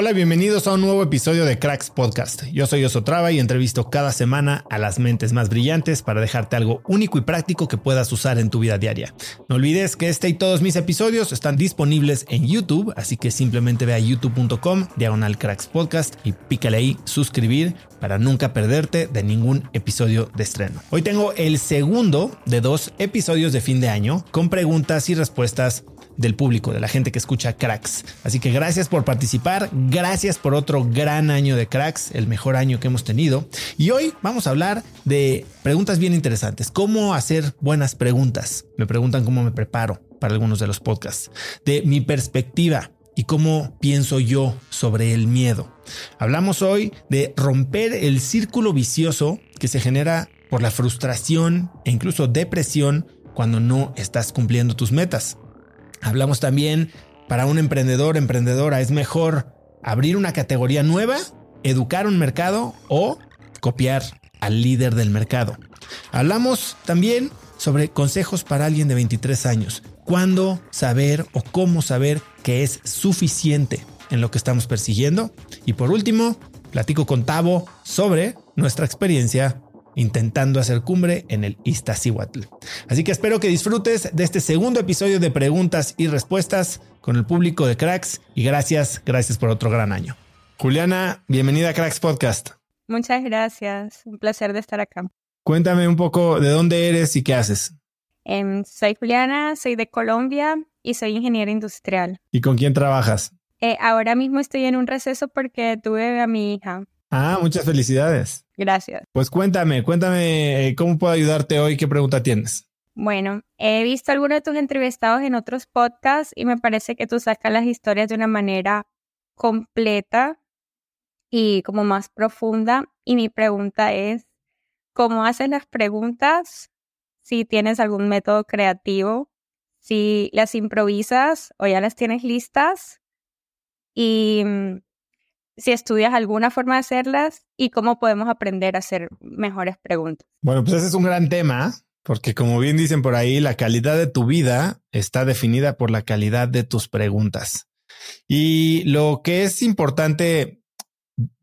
Hola, bienvenidos a un nuevo episodio de Cracks Podcast. Yo soy Osotrava y entrevisto cada semana a las mentes más brillantes para dejarte algo único y práctico que puedas usar en tu vida diaria. No olvides que este y todos mis episodios están disponibles en YouTube, así que simplemente ve a youtube.com diagonal Cracks Podcast y pícale ahí suscribir para nunca perderte de ningún episodio de estreno. Hoy tengo el segundo de dos episodios de fin de año con preguntas y respuestas del público, de la gente que escucha Cracks. Así que gracias por participar, gracias por otro gran año de Cracks, el mejor año que hemos tenido. Y hoy vamos a hablar de preguntas bien interesantes, cómo hacer buenas preguntas. Me preguntan cómo me preparo para algunos de los podcasts, de mi perspectiva y cómo pienso yo sobre el miedo. Hablamos hoy de romper el círculo vicioso que se genera por la frustración e incluso depresión cuando no estás cumpliendo tus metas. Hablamos también para un emprendedor, emprendedora, es mejor abrir una categoría nueva, educar un mercado o copiar al líder del mercado. Hablamos también sobre consejos para alguien de 23 años. ¿Cuándo saber o cómo saber que es suficiente en lo que estamos persiguiendo? Y por último, platico con Tavo sobre nuestra experiencia intentando hacer cumbre en el Iztaccíhuatl. Así que espero que disfrutes de este segundo episodio de preguntas y respuestas con el público de Cracks y gracias, gracias por otro gran año. Juliana, bienvenida a Cracks Podcast. Muchas gracias, un placer de estar acá. Cuéntame un poco de dónde eres y qué haces. Em, soy Juliana, soy de Colombia y soy ingeniera industrial. ¿Y con quién trabajas? Eh, ahora mismo estoy en un receso porque tuve a mi hija. Ah, muchas felicidades. Gracias. Pues cuéntame, cuéntame eh, cómo puedo ayudarte hoy, qué pregunta tienes. Bueno, he visto algunos de tus entrevistados en otros podcasts y me parece que tú sacas las historias de una manera completa y como más profunda. Y mi pregunta es, ¿cómo haces las preguntas? Si tienes algún método creativo, si las improvisas o ya las tienes listas. Y mm, si estudias alguna forma de hacerlas y cómo podemos aprender a hacer mejores preguntas. Bueno, pues ese es un gran tema, porque como bien dicen por ahí, la calidad de tu vida está definida por la calidad de tus preguntas. Y lo que es importante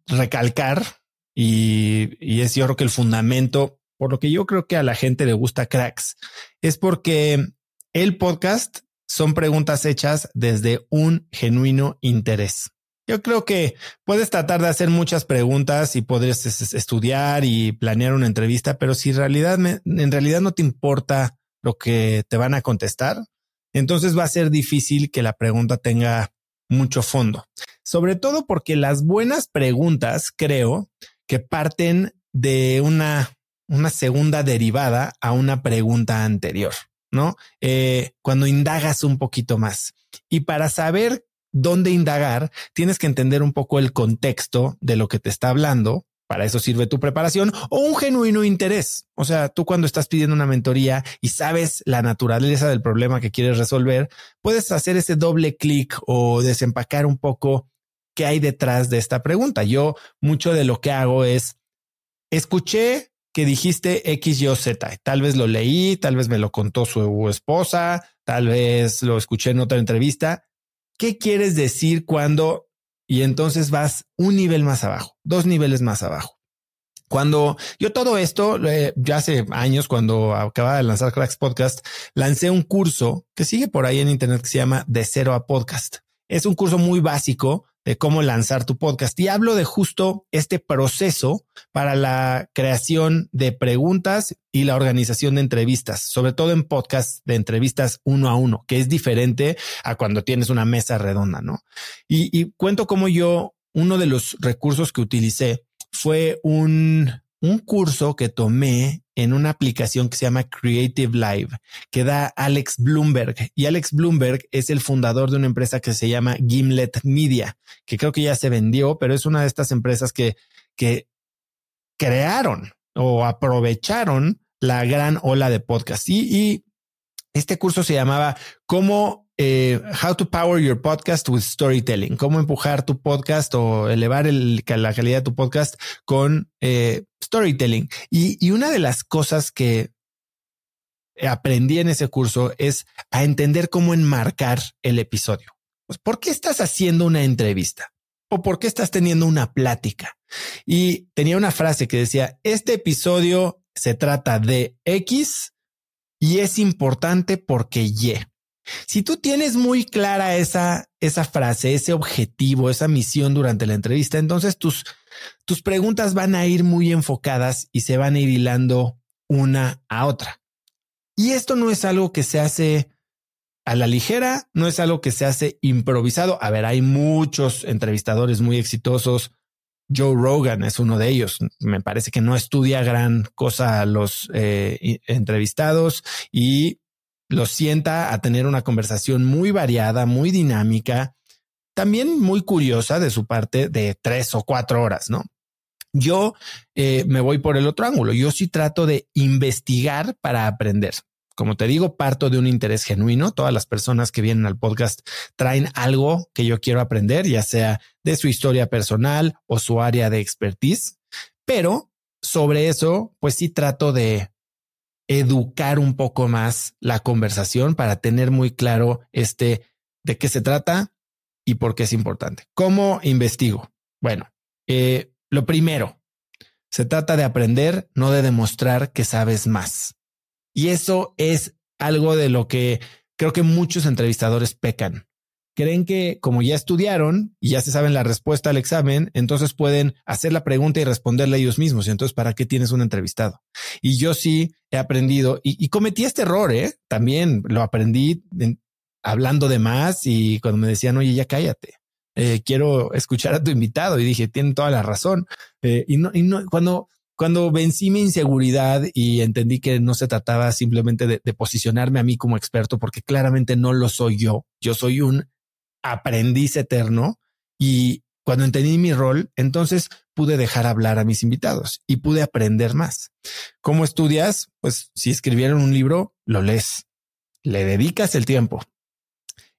recalcar, y, es yo creo que el fundamento, por lo que yo creo que a la gente le gusta cracks, es porque el podcast son preguntas hechas desde un genuino interés. Yo creo que puedes tratar de hacer muchas preguntas y podrías estudiar y planear una entrevista, pero si en realidad, no te importa lo que te van a contestar, entonces va a ser difícil que la pregunta tenga mucho fondo. Sobre todo porque las buenas preguntas, creo que parten de una, una segunda derivada a una pregunta anterior, ¿no? Eh, cuando indagas un poquito más. Y para saber dónde indagar, tienes que entender un poco el contexto de lo que te está hablando. Para eso sirve tu preparación o un genuino interés. O sea, tú cuando estás pidiendo una mentoría y sabes la naturaleza del problema que quieres resolver, puedes hacer ese doble clic o desempacar un poco qué hay detrás de esta pregunta. Yo mucho de lo que hago es, escuché que dijiste X, Y o Z. Tal vez lo leí, tal vez me lo contó su esposa, tal vez lo escuché en otra entrevista. ¿Qué quieres decir cuando? Y entonces vas un nivel más abajo, dos niveles más abajo. Cuando yo todo esto, ya hace años, cuando acababa de lanzar Cracks Podcast, lancé un curso que sigue por ahí en Internet que se llama De Cero a Podcast. Es un curso muy básico de cómo lanzar tu podcast. Y hablo de justo este proceso para la creación de preguntas y la organización de entrevistas, sobre todo en podcast de entrevistas uno a uno, que es diferente a cuando tienes una mesa redonda, ¿no? Y, y cuento cómo yo, uno de los recursos que utilicé fue un, un curso que tomé en una aplicación que se llama Creative Live, que da Alex Bloomberg. Y Alex Bloomberg es el fundador de una empresa que se llama Gimlet Media, que creo que ya se vendió, pero es una de estas empresas que, que crearon o aprovecharon la gran ola de podcast. Y, y este curso se llamaba Cómo eh, how to Power Your Podcast with Storytelling, cómo empujar tu podcast o elevar la calidad de tu podcast con eh, storytelling. Y, y una de las cosas que aprendí en ese curso es a entender cómo enmarcar el episodio. Pues, ¿por qué estás haciendo una entrevista? ¿O por qué estás teniendo una plática? Y tenía una frase que decía, este episodio se trata de X y es importante porque Y. Si tú tienes muy clara esa, esa frase, ese objetivo, esa misión durante la entrevista, entonces tus, tus preguntas van a ir muy enfocadas y se van a ir hilando una a otra. Y esto no es algo que se hace a la ligera, no es algo que se hace improvisado. A ver, hay muchos entrevistadores muy exitosos. Joe Rogan es uno de ellos. Me parece que no estudia gran cosa a los eh, entrevistados y los sienta a tener una conversación muy variada, muy dinámica, también muy curiosa de su parte de tres o cuatro horas, ¿no? Yo eh, me voy por el otro ángulo. Yo sí trato de investigar para aprender. Como te digo, parto de un interés genuino. Todas las personas que vienen al podcast traen algo que yo quiero aprender, ya sea de su historia personal o su área de expertise. Pero sobre eso, pues sí trato de educar un poco más la conversación para tener muy claro este de qué se trata y por qué es importante. ¿Cómo investigo? Bueno, eh, lo primero, se trata de aprender, no de demostrar que sabes más. Y eso es algo de lo que creo que muchos entrevistadores pecan creen que como ya estudiaron y ya se saben la respuesta al examen, entonces pueden hacer la pregunta y responderla ellos mismos. Entonces, ¿para qué tienes un entrevistado? Y yo sí he aprendido y, cometí este error, ¿eh? También lo aprendí hablando de más y cuando me decían, oye, ya cállate. Eh, quiero escuchar a tu invitado y dije, tienen toda la razón. Eh, y no, y no, cuando, cuando vencí mi inseguridad y entendí que no se trataba simplemente de, de, posicionarme a mí como experto, porque claramente no lo soy yo. Yo soy un aprendiz eterno y cuando entendí mi rol, entonces pude dejar hablar a mis invitados y pude aprender más. ¿Cómo estudias? Pues si escribieron un libro, lo lees, le dedicas el tiempo,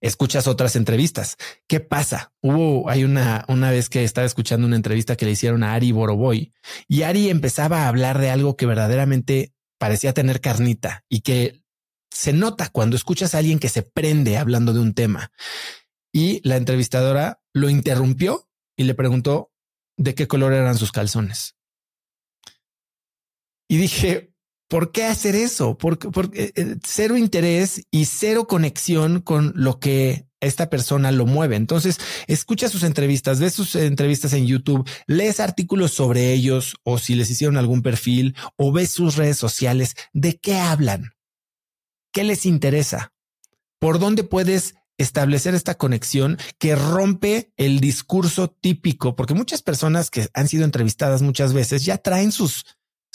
escuchas otras entrevistas. ¿Qué pasa? Hubo, hay una, una vez que estaba escuchando una entrevista que le hicieron a Ari Boroboy y Ari empezaba a hablar de algo que verdaderamente parecía tener carnita y que se nota cuando escuchas a alguien que se prende hablando de un tema y la entrevistadora lo interrumpió y le preguntó de qué color eran sus calzones. Y dije, ¿por qué hacer eso? Porque, porque eh, cero interés y cero conexión con lo que esta persona lo mueve. Entonces, escucha sus entrevistas, ves sus entrevistas en YouTube, lees artículos sobre ellos o si les hicieron algún perfil o ves sus redes sociales, ¿de qué hablan? ¿Qué les interesa? ¿Por dónde puedes establecer esta conexión que rompe el discurso típico, porque muchas personas que han sido entrevistadas muchas veces ya traen sus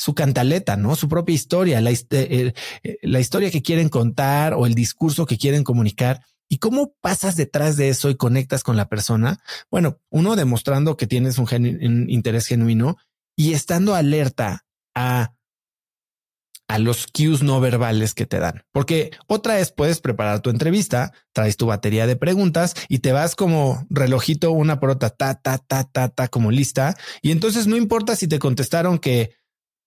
su cantaleta, ¿no? Su propia historia, la, eh, eh, la historia que quieren contar o el discurso que quieren comunicar. ¿Y cómo pasas detrás de eso y conectas con la persona? Bueno, uno demostrando que tienes un, un interés genuino y estando alerta a a los cues no verbales que te dan. Porque otra es puedes preparar tu entrevista, traes tu batería de preguntas y te vas como relojito una por otra, ta, ta, ta, ta, ta, como lista. Y entonces no importa si te contestaron que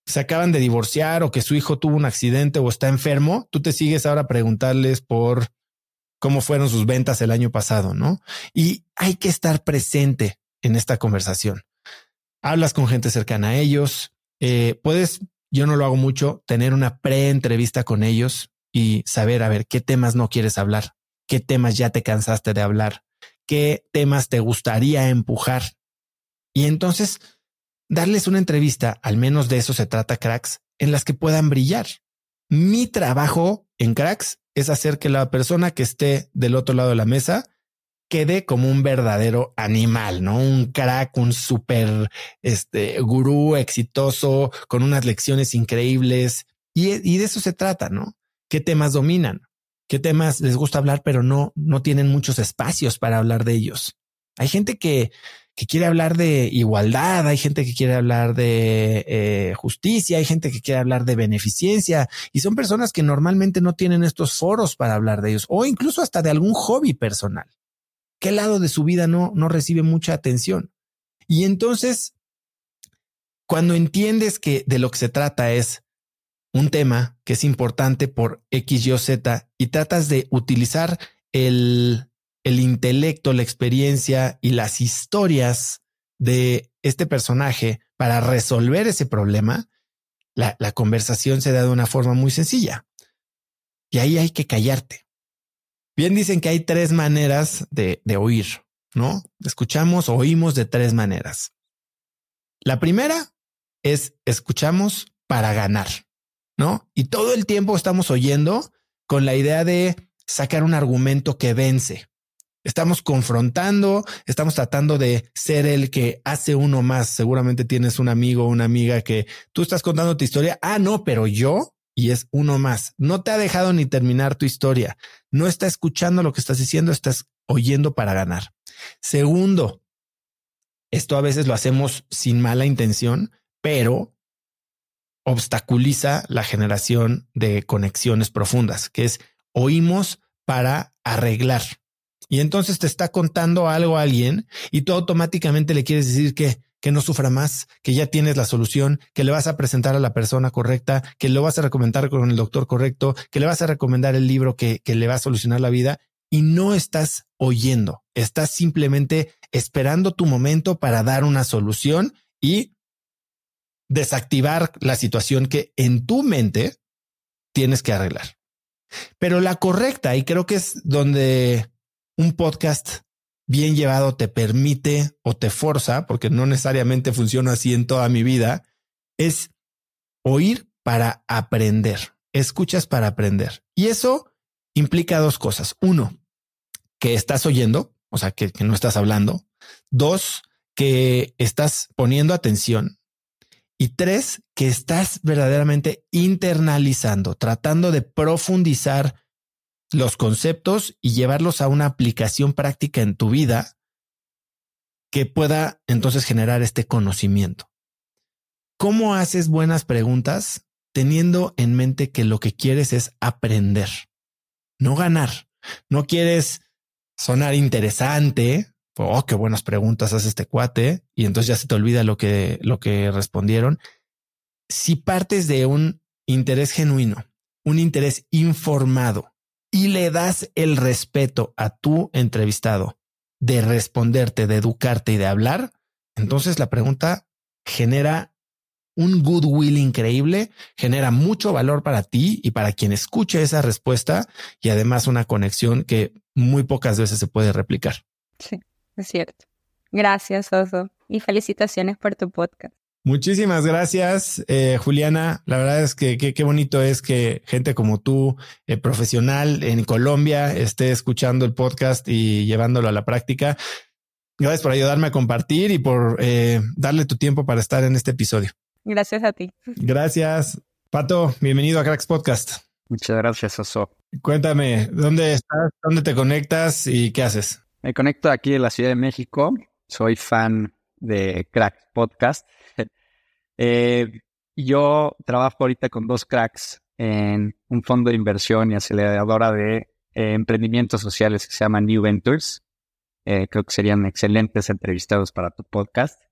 se acaban de divorciar o que su hijo tuvo un accidente o está enfermo, tú te sigues ahora a preguntarles por cómo fueron sus ventas el año pasado, ¿no? Y hay que estar presente en esta conversación. Hablas con gente cercana a ellos, eh, puedes yo no lo hago mucho, tener una pre-entrevista con ellos y saber, a ver, qué temas no quieres hablar, qué temas ya te cansaste de hablar, qué temas te gustaría empujar. Y entonces, darles una entrevista, al menos de eso se trata, cracks, en las que puedan brillar. Mi trabajo en cracks es hacer que la persona que esté del otro lado de la mesa quede como un verdadero animal, ¿no? Un crack, un super este, gurú exitoso, con unas lecciones increíbles. Y, de eso se trata, ¿no? ¿Qué temas dominan? ¿Qué temas les gusta hablar, pero no, no tienen muchos espacios para hablar de ellos? Hay gente que, que quiere hablar de igualdad, hay gente que quiere hablar de eh, justicia, hay gente que quiere hablar de beneficencia y son personas que normalmente no tienen estos foros para hablar de ellos o incluso hasta de algún hobby personal qué lado de su vida no, no recibe mucha atención. Y entonces, cuando entiendes que de lo que se trata es un tema que es importante por X, Y Z y tratas de utilizar el, el intelecto, la experiencia y las historias de este personaje para resolver ese problema, la, la conversación se da de una forma muy sencilla. Y ahí hay que callarte. Bien dicen que hay tres maneras de, oír, ¿no? Escuchamos, oímos de tres maneras. La primera es escuchamos para ganar, ¿no? Y todo el tiempo estamos oyendo con la idea de sacar un argumento que vence. Estamos confrontando, estamos tratando de ser el que hace uno más. Seguramente tienes un amigo o una amiga que tú estás contando tu historia. Ah, no, pero yo y es uno más. No te ha dejado ni terminar tu historia. No está escuchando lo que estás diciendo, estás oyendo para ganar. Segundo, esto a veces lo hacemos sin mala intención, pero obstaculiza la generación de conexiones profundas, que es oímos para arreglar. Y entonces te está contando algo a alguien y tú automáticamente le quieres decir que que no sufra más, que ya tienes la solución, que le vas a presentar a la persona correcta, que lo vas a recomendar con el doctor correcto, que le vas a recomendar el libro que, que le va a solucionar la vida y no estás oyendo, estás simplemente esperando tu momento para dar una solución y desactivar la situación que en tu mente tienes que arreglar. Pero la correcta, y creo que es donde un podcast bien llevado te permite o te forza, porque no necesariamente funciona así en toda mi vida, es oír para aprender. Escuchas para aprender. Y eso implica dos cosas. Uno, que estás oyendo, o sea, que, no estás hablando. Dos, que estás poniendo atención. Y tres, que estás verdaderamente internalizando, tratando de profundizar los conceptos y llevarlos a una aplicación práctica en tu vida que pueda entonces generar este conocimiento. ¿Cómo haces buenas preguntas teniendo en mente que lo que quieres es aprender, no ganar? No quieres sonar interesante. Oh, qué buenas preguntas hace este cuate. Y entonces ya se te olvida lo que, lo que respondieron. Si partes de un interés genuino, un interés informado, y le das el respeto a tu entrevistado de responderte, de educarte y de hablar, entonces la pregunta genera un goodwill increíble, genera mucho valor para ti y para quien escuche esa respuesta y además una conexión que muy pocas veces se puede replicar. Sí, es cierto. Gracias, Oso, y felicitaciones por tu podcast. Muchísimas gracias, eh, Juliana. La verdad es que qué bonito es que gente como tú, eh, profesional en Colombia, esté escuchando el podcast y llevándolo a la práctica. Gracias por ayudarme a compartir y por eh, darle tu tiempo para estar en este episodio. Gracias a ti. Gracias. Pato, bienvenido a Cracks Podcast. Muchas gracias, Oso. Cuéntame, ¿dónde estás? ¿Dónde te conectas y qué haces? Me conecto aquí en la Ciudad de México. Soy fan de Cracks Podcast. Eh, yo trabajo ahorita con dos cracks en un fondo de inversión y aceleradora de eh, emprendimientos sociales que se llama New Ventures. Eh, creo que serían excelentes entrevistados para tu podcast.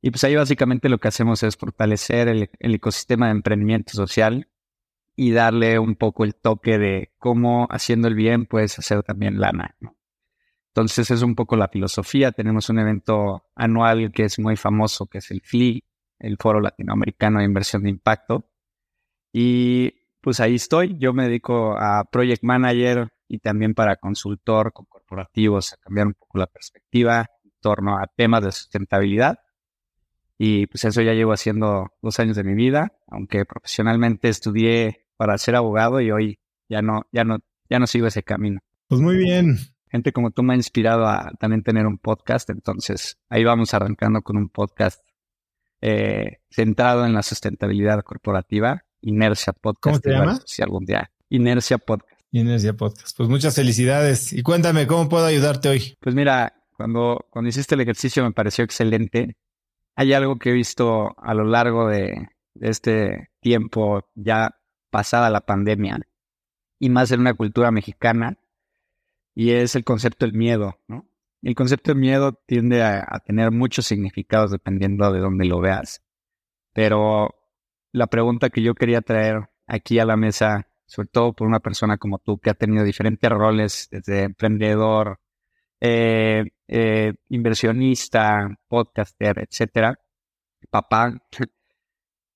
Y pues ahí básicamente lo que hacemos es fortalecer el, ecosistema de emprendimiento social y darle un poco el toque de cómo haciendo el bien puedes hacer también lana. Entonces es un poco la filosofía. Tenemos un evento anual que es muy famoso, que es el FLI, el Foro Latinoamericano de Inversión de Impacto. Y pues ahí estoy. Yo me dedico a Project Manager y también para consultor con corporativos, a cambiar un poco la perspectiva en torno a temas de sustentabilidad. Y pues eso ya llevo haciendo dos años de mi vida, aunque profesionalmente estudié para ser abogado y hoy ya no, ya no, ya no sigo ese camino. Pues muy bien. Gente como tú me ha inspirado a también tener un podcast, entonces ahí vamos arrancando con un podcast eh, centrado en la sustentabilidad corporativa, Inercia Podcast. ¿Cómo te llama? Si algún día. Inercia Podcast. Inercia Podcast. Pues muchas felicidades. Y cuéntame, ¿cómo puedo ayudarte hoy? Pues mira, cuando, cuando hiciste el ejercicio me pareció excelente. Hay algo que he visto a lo largo de, de este tiempo, ya pasada la pandemia, y más en una cultura mexicana, y es el concepto del miedo, ¿no? El concepto de miedo tiende a, tener muchos significados dependiendo de dónde lo veas. Pero la pregunta que yo quería traer aquí a la mesa, sobre todo por una persona como tú que ha tenido diferentes roles desde emprendedor, eh, eh, inversionista, podcaster, etcétera, papá,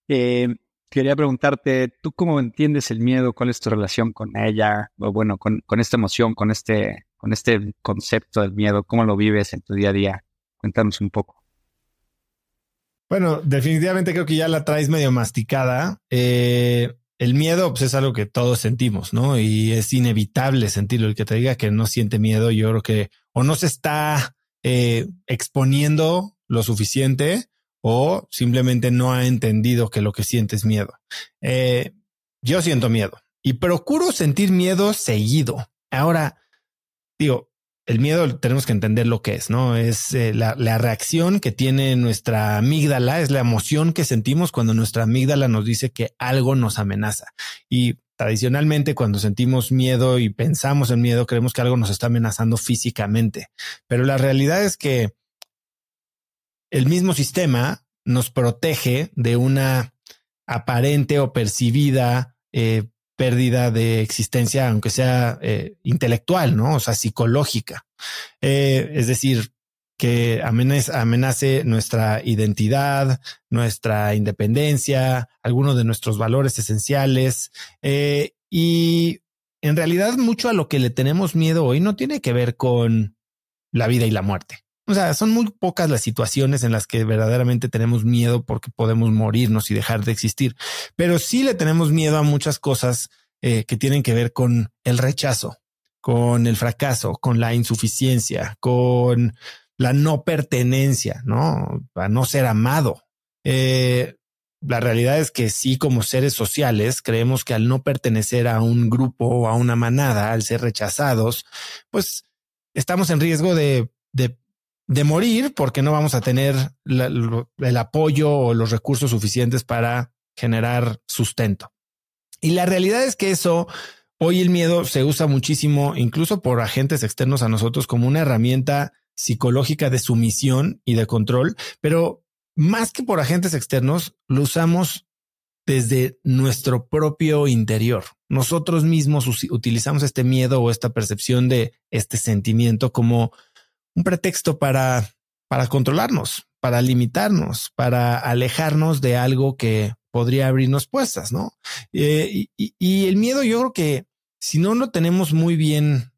eh, quería preguntarte, ¿tú cómo entiendes el miedo? ¿Cuál es tu relación con ella? O bueno, con, con esta emoción, con este con este concepto del miedo? ¿Cómo lo vives en tu día a día? Cuéntanos un poco. Bueno, definitivamente creo que ya la traes medio masticada. Eh, el miedo pues, es algo que todos sentimos, ¿no? Y es inevitable sentirlo. El que te diga que no siente miedo, yo creo que o no se está eh, exponiendo lo suficiente o simplemente no ha entendido que lo que siente es miedo. Eh, yo siento miedo y procuro sentir miedo seguido. Ahora, digo, el miedo tenemos que entender lo que es, ¿no? Es eh, la, reacción que tiene nuestra amígdala, es la emoción que sentimos cuando nuestra amígdala nos dice que algo nos amenaza. Y tradicionalmente cuando sentimos miedo y pensamos en miedo, creemos que algo nos está amenazando físicamente. Pero la realidad es que el mismo sistema nos protege de una aparente o percibida eh, pérdida de existencia, aunque sea eh, intelectual, ¿no? O sea, psicológica. Eh, es decir, que amenace, nuestra identidad, nuestra independencia, algunos de nuestros valores esenciales. Eh, y en realidad mucho a lo que le tenemos miedo hoy no tiene que ver con la vida y la muerte. O sea, son muy pocas las situaciones en las que verdaderamente tenemos miedo porque podemos morirnos y dejar de existir, pero sí le tenemos miedo a muchas cosas eh, que tienen que ver con el rechazo, con el fracaso, con la insuficiencia, con la no pertenencia, ¿no? A no ser amado. Eh, la realidad es que sí, como seres sociales, creemos que al no pertenecer a un grupo o a una manada, al ser rechazados, pues estamos en riesgo de, de de morir porque no vamos a tener el apoyo o los recursos suficientes para generar sustento. Y la realidad es que eso, hoy el miedo se usa muchísimo, incluso por agentes externos a nosotros, como una herramienta psicológica de sumisión y de control, pero más que por agentes externos, lo usamos desde nuestro propio interior. Nosotros mismos utilizamos este miedo o esta percepción de este sentimiento como un pretexto para, para controlarnos, para limitarnos, para alejarnos de algo que podría abrirnos puestas, ¿no? Eh, y, el miedo, yo creo que si no lo tenemos muy bien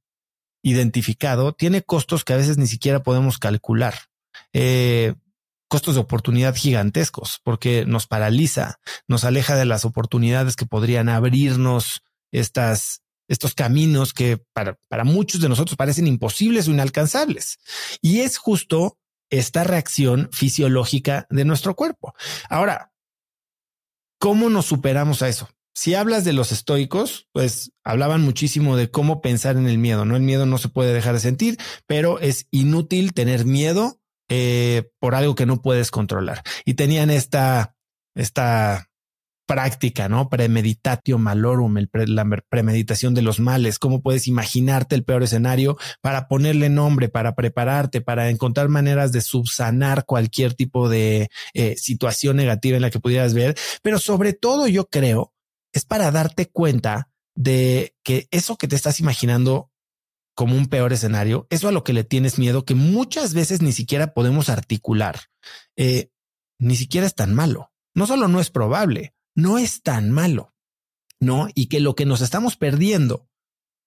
identificado, tiene costos que a veces ni siquiera podemos calcular. Eh, costos de oportunidad gigantescos porque nos paraliza, nos aleja de las oportunidades que podrían abrirnos estas, estos caminos que para, para muchos de nosotros parecen imposibles o inalcanzables. Y es justo esta reacción fisiológica de nuestro cuerpo. Ahora, ¿cómo nos superamos a eso? Si hablas de los estoicos, pues hablaban muchísimo de cómo pensar en el miedo, ¿no? El miedo no se puede dejar de sentir, pero es inútil tener miedo eh, por algo que no puedes controlar. Y tenían esta, esta práctica, ¿no? Premeditatio malorum, el la premeditación de los males, cómo puedes imaginarte el peor escenario para ponerle nombre, para prepararte, para encontrar maneras de subsanar cualquier tipo de eh, situación negativa en la que pudieras ver, pero sobre todo yo creo es para darte cuenta de que eso que te estás imaginando como un peor escenario, eso a lo que le tienes miedo, que muchas veces ni siquiera podemos articular, eh, ni siquiera es tan malo. No solo no es probable, no es tan malo, ¿no? Y que lo que nos estamos perdiendo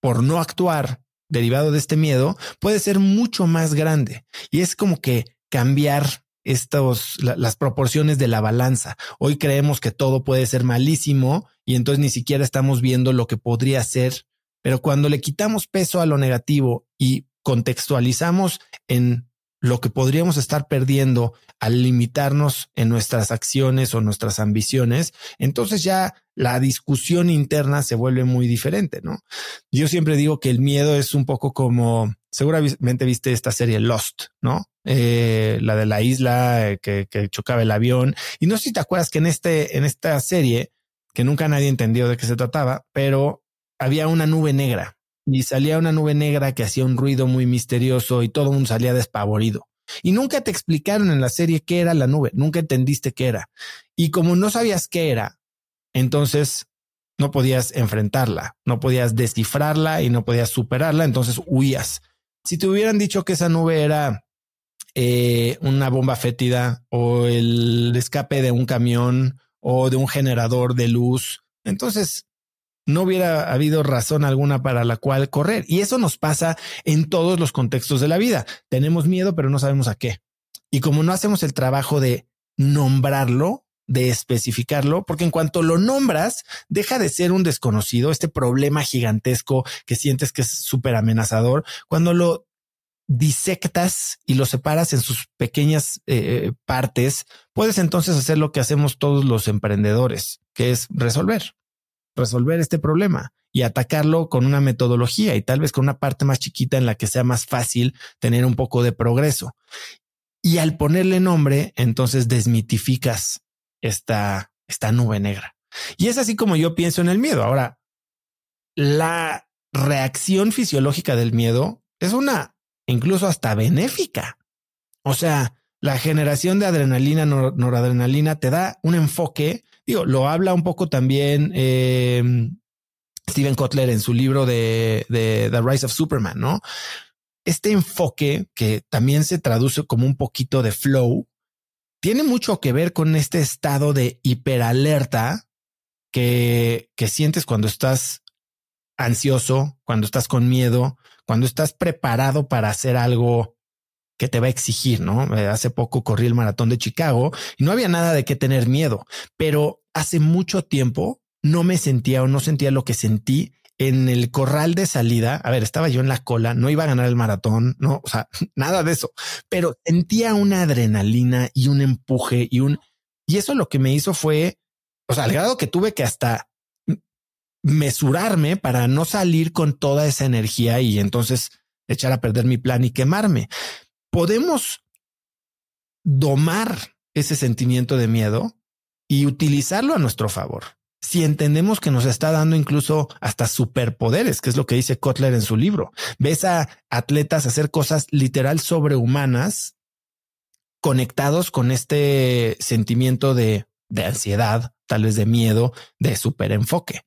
por no actuar derivado de este miedo puede ser mucho más grande. Y es como que cambiar estos, las proporciones de la balanza. Hoy creemos que todo puede ser malísimo y entonces ni siquiera estamos viendo lo que podría ser. Pero cuando le quitamos peso a lo negativo y contextualizamos en lo que podríamos estar perdiendo al limitarnos en nuestras acciones o nuestras ambiciones, entonces ya la discusión interna se vuelve muy diferente, ¿no? Yo siempre digo que el miedo es un poco como, seguramente viste esta serie Lost, ¿no? Eh, la de la isla eh, que, que, chocaba el avión. Y no sé si te acuerdas que en este, en esta serie, que nunca nadie entendió de qué se trataba, pero había una nube negra y salía una nube negra que hacía un ruido muy misterioso y todo el mundo salía despavorido. Y nunca te explicaron en la serie qué era la nube, nunca entendiste qué era. Y como no sabías qué era, entonces no podías enfrentarla, no podías descifrarla y no podías superarla, entonces huías. Si te hubieran dicho que esa nube era eh, una bomba fétida o el escape de un camión o de un generador de luz, entonces no hubiera habido razón alguna para la cual correr. Y eso nos pasa en todos los contextos de la vida. Tenemos miedo, pero no sabemos a qué. Y como no hacemos el trabajo de nombrarlo, de especificarlo, porque en cuanto lo nombras, deja de ser un desconocido, este problema gigantesco que sientes que es súper amenazador. Cuando lo disectas y lo separas en sus pequeñas eh, partes, puedes entonces hacer lo que hacemos todos los emprendedores, que es resolver resolver este problema y atacarlo con una metodología y tal vez con una parte más chiquita en la que sea más fácil tener un poco de progreso. Y al ponerle nombre, entonces desmitificas esta, esta nube negra. Y es así como yo pienso en el miedo. Ahora, la reacción fisiológica del miedo es una incluso hasta benéfica. O sea, la generación de adrenalina, noradrenalina te da un enfoque Digo, lo habla un poco también eh, Steven Kotler en su libro de, de The Rise of Superman, ¿no? Este enfoque que también se traduce como un poquito de flow, tiene mucho que ver con este estado de hiperalerta que, que sientes cuando estás ansioso, cuando estás con miedo, cuando estás preparado para hacer algo que te va a exigir, ¿no? Eh, hace poco corrí el maratón de Chicago y no había nada de qué tener miedo, pero hace mucho tiempo no me sentía o no sentía lo que sentí en el corral de salida. A ver, estaba yo en la cola, no iba a ganar el maratón, no, o sea, nada de eso, pero sentía una adrenalina y un empuje y un, y eso lo que me hizo fue, o sea, al grado que tuve que hasta mesurarme para no salir con toda esa energía y entonces echar a perder mi plan y quemarme podemos domar ese sentimiento de miedo y utilizarlo a nuestro favor. Si entendemos que nos está dando incluso hasta superpoderes, que es lo que dice Kotler en su libro. Ves a atletas hacer cosas literal sobrehumanas conectados con este sentimiento de, de ansiedad, tal vez de miedo, de superenfoque.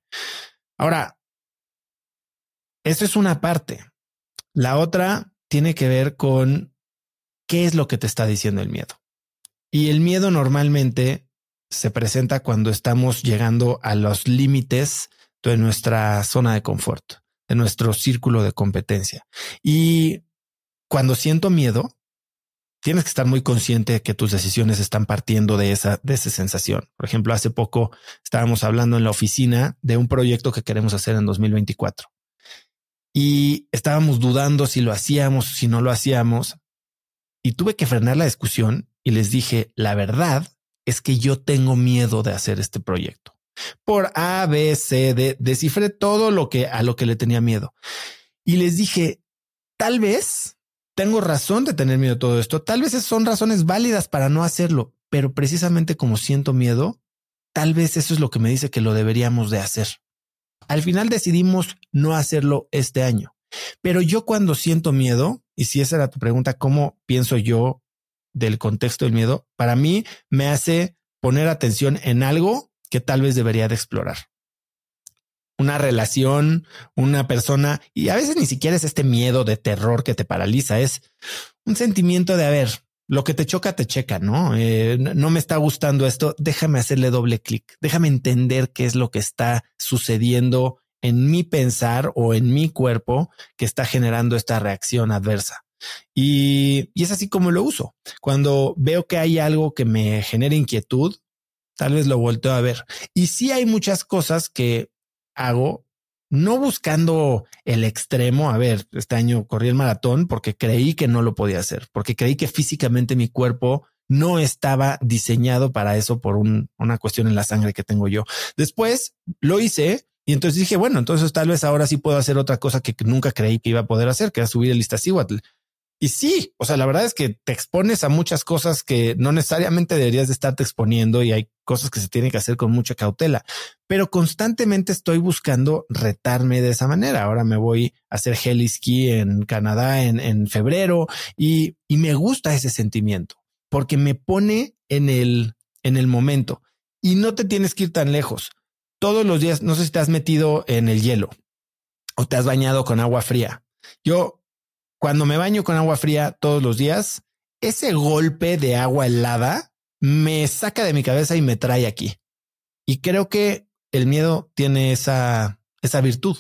Ahora, eso es una parte. La otra tiene que ver con qué es lo que te está diciendo el miedo. Y el miedo normalmente se presenta cuando estamos llegando a los límites de nuestra zona de confort, de nuestro círculo de competencia. Y cuando siento miedo, tienes que estar muy consciente de que tus decisiones están partiendo de esa, de esa sensación. Por ejemplo, hace poco estábamos hablando en la oficina de un proyecto que queremos hacer en 2024 y estábamos dudando si lo hacíamos, si no lo hacíamos. Y tuve que frenar la discusión y les dije, la verdad es que yo tengo miedo de hacer este proyecto. Por A, B, C, D, descifré todo lo que a lo que le tenía miedo. Y les dije, tal vez tengo razón de tener miedo a todo esto. Tal vez son razones válidas para no hacerlo, pero precisamente como siento miedo, tal vez eso es lo que me dice que lo deberíamos de hacer. Al final decidimos no hacerlo este año. Pero yo cuando siento miedo, y si esa era tu pregunta, ¿cómo pienso yo del contexto del miedo? Para mí me hace poner atención en algo que tal vez debería de explorar. Una relación, una persona, y a veces ni siquiera es este miedo de terror que te paraliza, es un sentimiento de, a ver, lo que te choca, te checa, ¿no? Eh, no me está gustando esto, déjame hacerle doble clic, déjame entender qué es lo que está sucediendo en mi pensar o en mi cuerpo que está generando esta reacción adversa. Y, y es así como lo uso. Cuando veo que hay algo que me genera inquietud, tal vez lo volteo a ver. Y sí hay muchas cosas que hago no buscando el extremo. A ver, este año corrí el maratón porque creí que no lo podía hacer, porque creí que físicamente mi cuerpo no estaba diseñado para eso por una cuestión en la sangre que tengo yo. Después lo hice y entonces dije, bueno, entonces tal vez ahora sí puedo hacer otra cosa que nunca creí que iba a poder hacer, que era subir el lista y sí, o sea, la verdad es que te expones a muchas cosas que no necesariamente deberías de estarte exponiendo y hay cosas que se tienen que hacer con mucha cautela, pero constantemente estoy buscando retarme de esa manera. Ahora me voy a hacer heliski en Canadá en, en febrero y, y me gusta ese sentimiento porque me pone en el, en el momento y no te tienes que ir tan lejos. Todos los días, no sé si te has metido en el hielo o te has bañado con agua fría. Yo cuando me baño con agua fría todos los días, ese golpe de agua helada me saca de mi cabeza y me trae aquí. Y creo que el miedo tiene esa, esa virtud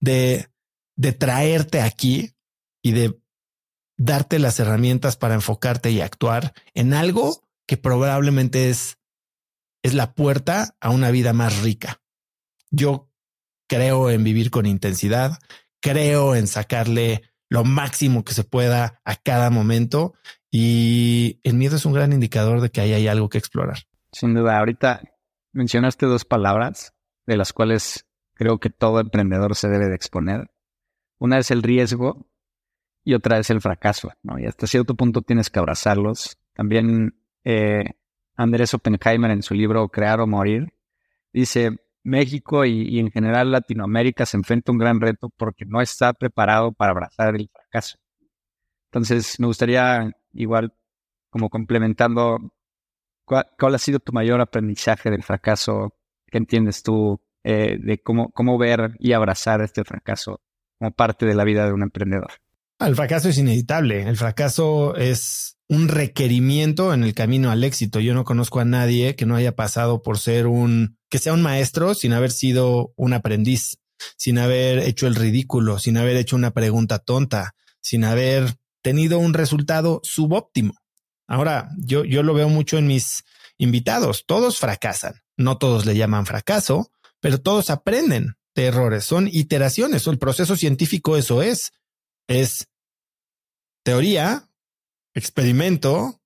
de, de traerte aquí y de darte las herramientas para enfocarte y actuar en algo que probablemente es, es la puerta a una vida más rica. Yo creo en vivir con intensidad, creo en sacarle lo máximo que se pueda a cada momento. Y el miedo es un gran indicador de que ahí hay algo que explorar. Sin duda, ahorita mencionaste dos palabras de las cuales creo que todo emprendedor se debe de exponer. Una es el riesgo y otra es el fracaso, ¿no? Y hasta cierto punto tienes que abrazarlos. También eh, Andrés Oppenheimer en su libro Crear o Morir dice, México y, en general Latinoamérica se enfrenta a un gran reto porque no está preparado para abrazar el fracaso. Entonces, me gustaría, igual, como complementando, ¿cuál, ha sido tu mayor aprendizaje del fracaso? ¿Qué entiendes tú eh, de cómo, cómo ver y abrazar este fracaso como parte de la vida de un emprendedor? El fracaso es inevitable. El fracaso es un requerimiento en el camino al éxito. Yo no conozco a nadie que no haya pasado por ser un, que sea un maestro sin haber sido un aprendiz, sin haber hecho el ridículo, sin haber hecho una pregunta tonta, sin haber tenido un resultado subóptimo. Ahora, yo, yo lo veo mucho en mis invitados. Todos fracasan. No todos le llaman fracaso, pero todos aprenden de errores. Son iteraciones. El proceso científico eso es. Es teoría, experimento,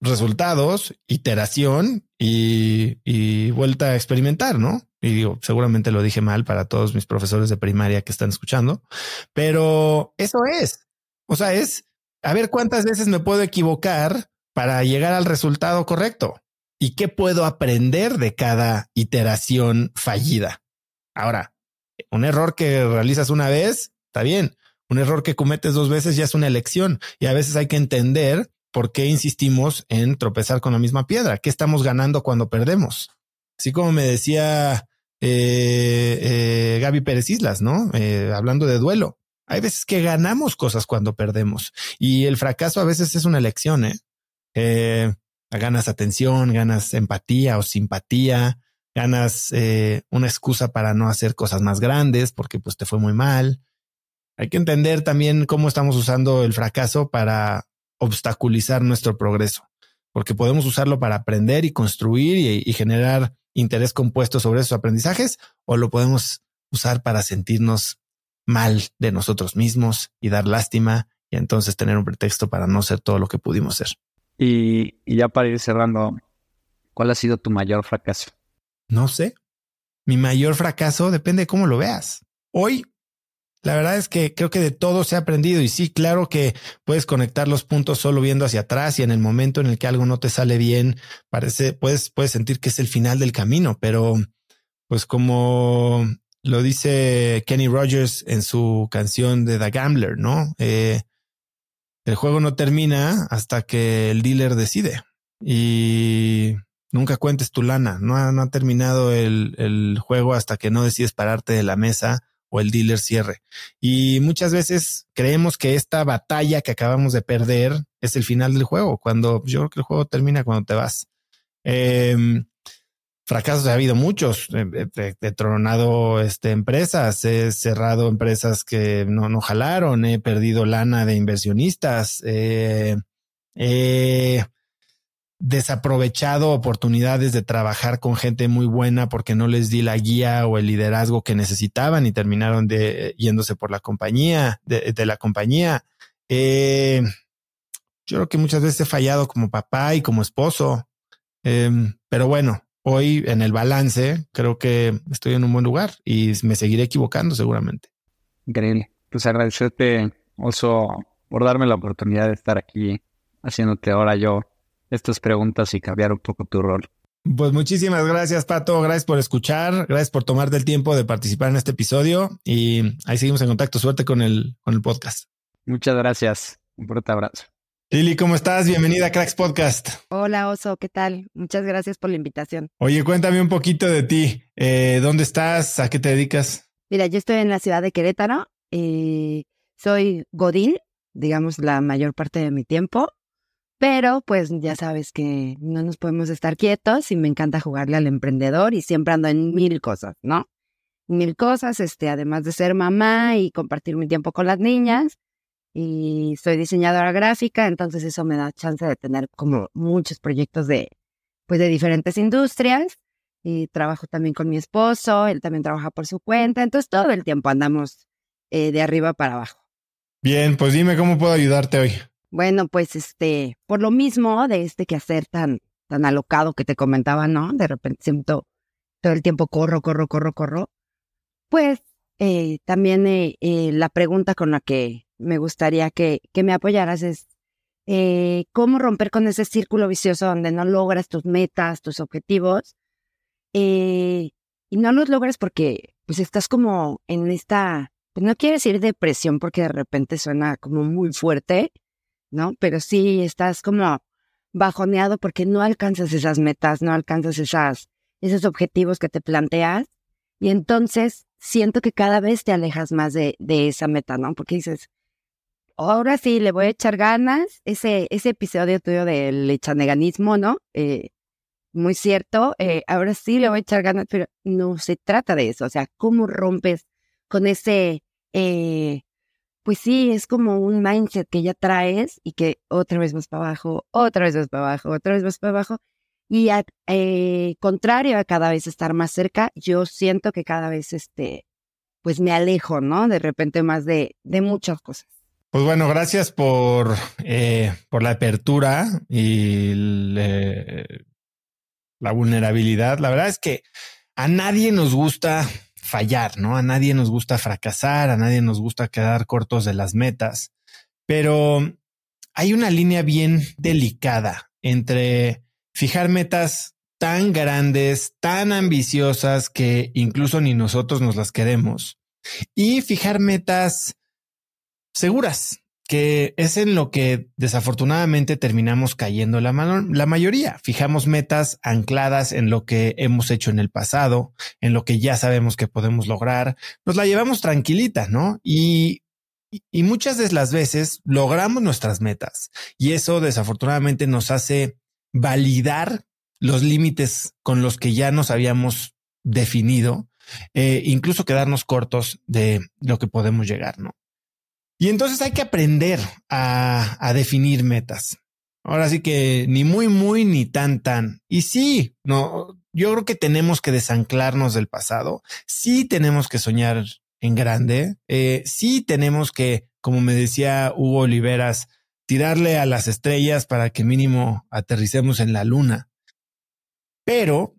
resultados, iteración y, vuelta a experimentar, ¿no? Y digo, seguramente lo dije mal para todos mis profesores de primaria que están escuchando, pero eso es. O sea, es a ver cuántas veces me puedo equivocar para llegar al resultado correcto y qué puedo aprender de cada iteración fallida. Ahora, un error que realizas una vez, está bien, un error que cometes dos veces ya es una elección y a veces hay que entender por qué insistimos en tropezar con la misma piedra. ¿Qué estamos ganando cuando perdemos? Así como me decía eh, eh, Gaby Pérez Islas, ¿no? Eh, hablando de duelo. Hay veces que ganamos cosas cuando perdemos y el fracaso a veces es una elección, ¿eh? ganas atención, ganas empatía o simpatía, ganas una excusa para no hacer cosas más grandes porque pues te fue muy mal hay que entender también cómo estamos usando el fracaso para obstaculizar nuestro progreso, porque podemos usarlo para aprender y construir y, y generar interés compuesto sobre esos aprendizajes, o lo podemos usar para sentirnos mal de nosotros mismos y dar lástima y entonces tener un pretexto para no ser todo lo que pudimos ser. Y, ya para ir cerrando, ¿cuál ha sido tu mayor fracaso? No sé. Mi mayor fracaso depende de cómo lo veas. Hoy, la verdad es que creo que de todo se ha aprendido y sí, claro que puedes conectar los puntos solo viendo hacia atrás y en el momento en el que algo no te sale bien, parece, puedes, puedes sentir que es el final del camino, pero pues como lo dice Kenny Rogers en su canción de The Gambler, ¿no? Eh, el juego no termina hasta que el dealer decide y nunca cuentes tu lana. No ha, terminado el, juego hasta que no decides pararte de la mesa o el dealer cierre. Y muchas veces creemos que esta batalla que acabamos de perder es el final del juego, cuando yo creo que el juego termina cuando te vas. Eh, fracasos ha habido muchos. He, tronado este, empresas, he cerrado empresas que no, no jalaron, he perdido lana de inversionistas, he desaprovechado oportunidades de trabajar con gente muy buena porque no les di la guía o el liderazgo que necesitaban y terminaron de yéndose por la compañía, de, la compañía. yo creo que muchas veces he fallado como papá y como esposo. Em, pero bueno, hoy en el balance creo que estoy en un buen lugar y me seguiré equivocando seguramente. Increíble. Pues agradecerte, Oso, por darme la oportunidad de estar aquí haciéndote ahora yo estas preguntas y cambiar un poco tu rol. Pues muchísimas gracias, Pato. Gracias por escuchar. Gracias por tomarte el tiempo de participar en este episodio. Y ahí seguimos en contacto. Suerte con el, con el podcast. Muchas gracias. Un fuerte abrazo. Lili, ¿cómo estás? Bienvenida a Cracks Podcast. Hola, Oso, ¿qué tal? Muchas gracias por la invitación. Oye, cuéntame un poquito de ti. Eh, ¿Dónde estás? ¿A qué te dedicas? Mira, yo estoy en la ciudad de Querétaro. Eh, soy Godín, digamos, la mayor parte de mi tiempo. Pero pues ya sabes que no nos podemos estar quietos y me encanta jugarle al emprendedor y siempre ando en mil cosas, ¿no? Mil cosas, este, además de ser mamá y compartir mi tiempo con las niñas y soy diseñadora gráfica, entonces eso me da chance de tener como muchos proyectos de, pues de diferentes industrias y trabajo también con mi esposo, él también trabaja por su cuenta, entonces todo el tiempo andamos eh, de arriba para abajo. Bien, pues dime cómo puedo ayudarte hoy. Bueno, pues este, por lo mismo de este quehacer tan, tan alocado que te comentaba, ¿no? De repente siento todo el tiempo corro, corro, corro, corro. Pues eh, también eh, la pregunta con la que me gustaría que, que me apoyaras es eh, cómo romper con ese círculo vicioso donde no logras tus metas, tus objetivos, eh, y no los logras porque pues estás como en esta, pues no quiero decir depresión porque de repente suena como muy fuerte, ¿no? Pero sí estás como bajoneado porque no alcanzas esas metas, no alcanzas esas, esos objetivos que te planteas, y entonces siento que cada vez te alejas más de, de esa meta, ¿no? Porque dices, ahora sí le voy a echar ganas. Ese, ese episodio tuyo del echaneganismo, ¿no? Eh, muy cierto. Eh, ahora sí le voy a echar ganas, pero no se trata de eso. O sea, ¿cómo rompes con ese, eh, pues sí, es como un mindset que ya traes y que otra vez vas para abajo, otra vez vas para abajo, otra vez vas para abajo. Y a, contrario a cada vez estar más cerca, yo siento que cada vez, este, pues me alejo, ¿no? De repente más de, de muchas cosas. Pues bueno, gracias por, eh, por la apertura y la vulnerabilidad. La verdad es que a nadie nos gusta fallar, ¿no? A nadie nos gusta fracasar, a nadie nos gusta quedar cortos de las metas, pero hay una línea bien delicada entre fijar metas tan grandes, tan ambiciosas que incluso ni nosotros nos las queremos y fijar metas seguras, que es en lo que desafortunadamente terminamos cayendo la, la mayoría. Fijamos metas ancladas en lo que hemos hecho en el pasado, en lo que ya sabemos que podemos lograr. Nos la llevamos tranquilita, ¿no? Y, y muchas de las veces logramos nuestras metas y eso desafortunadamente nos hace validar los límites con los que ya nos habíamos definido, eh, incluso quedarnos cortos de lo que podemos llegar, ¿no? Y entonces hay que aprender a, definir metas. Ahora sí que ni muy, muy, ni tan, tan. Y sí, no, yo creo que tenemos que desanclarnos del pasado. Sí tenemos que soñar en grande. Eh, sí tenemos que, como me decía Hugo Oliveras, tirarle a las estrellas para que mínimo aterricemos en la luna. Pero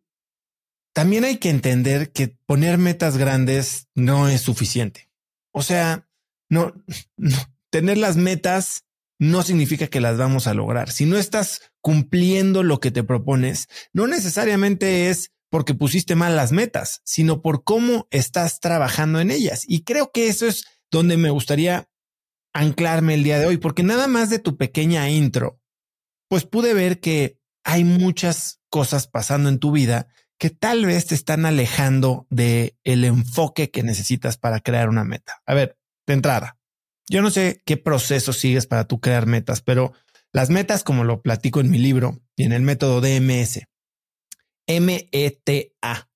también hay que entender que poner metas grandes no es suficiente. O sea, no, no tener las metas no significa que las vamos a lograr. Si no estás cumpliendo lo que te propones, no necesariamente es porque pusiste mal las metas, sino por cómo estás trabajando en ellas. Y creo que eso es donde me gustaría anclarme el día de hoy, porque nada más de tu pequeña intro, pues pude ver que hay muchas cosas pasando en tu vida que tal vez te están alejando de el enfoque que necesitas para crear una meta. A ver, de entrada, yo no sé qué proceso sigues para tú crear metas, pero las metas, como lo platico en mi libro y en el método DMS, M-E-T-A,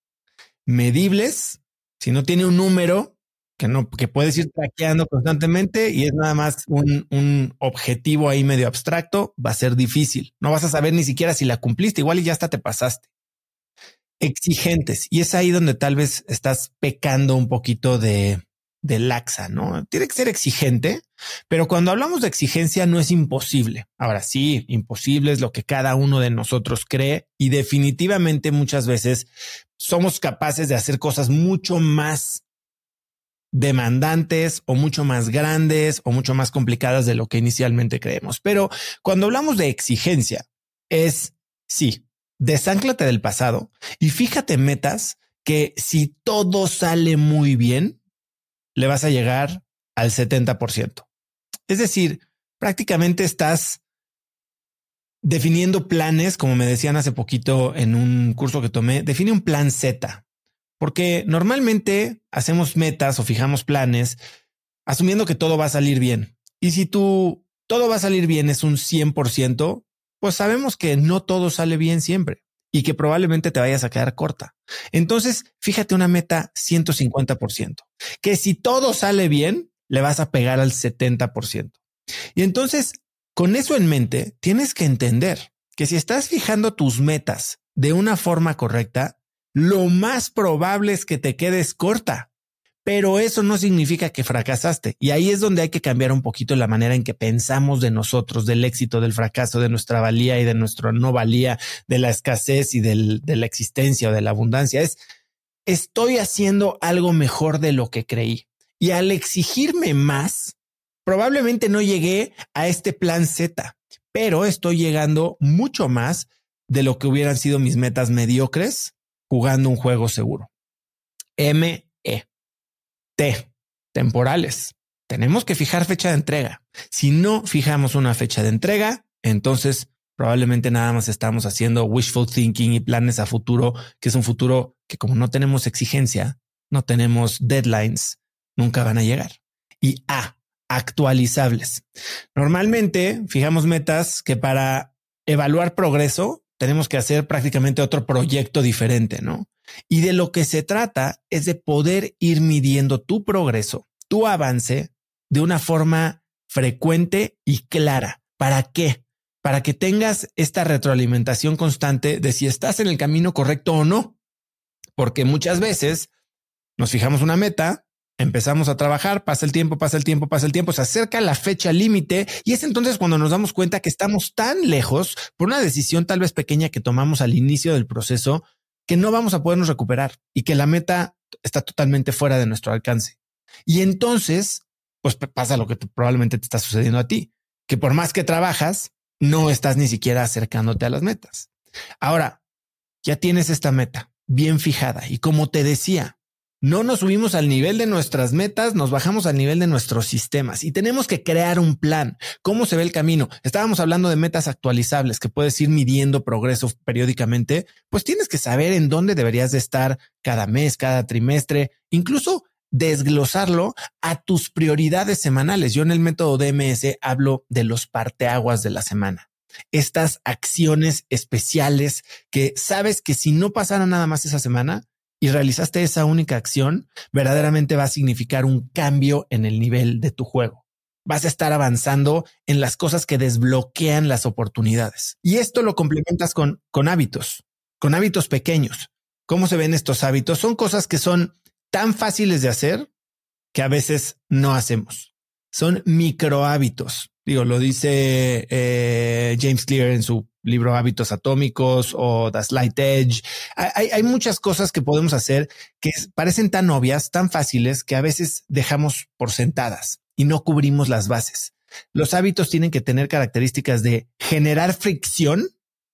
medibles, si no tiene un número que no, que puedes ir traqueando constantemente y es nada más un, un, objetivo ahí medio abstracto, va a ser difícil. No vas a saber ni siquiera si la cumpliste, igual y ya hasta te pasaste. Exigentes. Y es ahí donde tal vez estás pecando un poquito de, de laxa, ¿no? Tiene que ser exigente, pero cuando hablamos de exigencia no es imposible. Ahora sí, imposible es lo que cada uno de nosotros cree y definitivamente muchas veces somos capaces de hacer cosas mucho más demandantes o mucho más grandes o mucho más complicadas de lo que inicialmente creemos. Pero cuando hablamos de exigencia, es sí, desánclate del pasado y fíjate metas que si todo sale muy bien, le vas a llegar al 70%. Es decir, prácticamente estás definiendo planes, como me decían hace poquito en un curso que tomé, define un plan Z, porque normalmente hacemos metas o fijamos planes asumiendo que todo va a salir bien. Y si tú todo va a salir bien es un 100%, pues sabemos que no todo sale bien siempre y que probablemente te vayas a quedar corta. Entonces, fíjate una meta 150%, que si todo sale bien, le vas a pegar al 70%. Y entonces, con eso en mente, tienes que entender que si estás fijando tus metas de una forma correcta, lo más probable es que te quedes corta pero eso no significa que fracasaste. Y ahí es donde hay que cambiar un poquito la manera en que pensamos de nosotros, del éxito, del fracaso, de nuestra valía y de nuestra no valía, de la escasez y de la existencia o de la abundancia. Es, estoy haciendo algo mejor de lo que creí. Y al exigirme más, probablemente no llegué a este plan Z, pero estoy llegando mucho más de lo que hubieran sido mis metas mediocres jugando un juego seguro. M T, temporales. Tenemos que fijar fecha de entrega. Si no fijamos una fecha de entrega, entonces probablemente nada más estamos haciendo wishful thinking y planes a futuro, que es un futuro que como no tenemos exigencia, no tenemos deadlines, nunca van a llegar. Y A, actualizables. Normalmente fijamos metas que para evaluar progreso tenemos que hacer prácticamente otro proyecto diferente, ¿no? Y de lo que se trata es de poder ir midiendo tu progreso, tu avance de una forma frecuente y clara. ¿Para qué? Para que tengas esta retroalimentación constante de si estás en el camino correcto o no. Porque muchas veces nos fijamos una meta, empezamos a trabajar, pasa el tiempo, pasa el tiempo, pasa el tiempo, se acerca la fecha límite y es entonces cuando nos damos cuenta que estamos tan lejos por una decisión tal vez pequeña que tomamos al inicio del proceso que no vamos a podernos recuperar y que la meta está totalmente fuera de nuestro alcance. Y entonces, pues pasa lo que probablemente te está sucediendo a ti, que por más que trabajas, no estás ni siquiera acercándote a las metas. Ahora, ya tienes esta meta bien fijada y como te decía, no nos subimos al nivel de nuestras metas, nos bajamos al nivel de nuestros sistemas y tenemos que crear un plan. ¿Cómo se ve el camino? Estábamos hablando de metas actualizables que puedes ir midiendo progreso periódicamente, pues tienes que saber en dónde deberías de estar cada mes, cada trimestre, incluso desglosarlo a tus prioridades semanales. Yo en el método DMS hablo de los parteaguas de la semana. Estas acciones especiales que sabes que si no pasara nada más esa semana, y realizaste esa única acción, verdaderamente va a significar un cambio en el nivel de tu juego. vas a estar avanzando en las cosas que desbloquean las oportunidades. Y esto lo complementas con, con hábitos, con hábitos pequeños. ¿Cómo se ven estos hábitos? Son cosas que son tan fáciles de hacer que a veces no hacemos. Son micro hábitos. Digo, lo dice eh, James Clear en su libro Hábitos Atómicos o The Slight Edge. Hay, hay muchas cosas que podemos hacer que parecen tan obvias, tan fáciles, que a veces dejamos por sentadas y no cubrimos las bases. Los hábitos tienen que tener características de generar fricción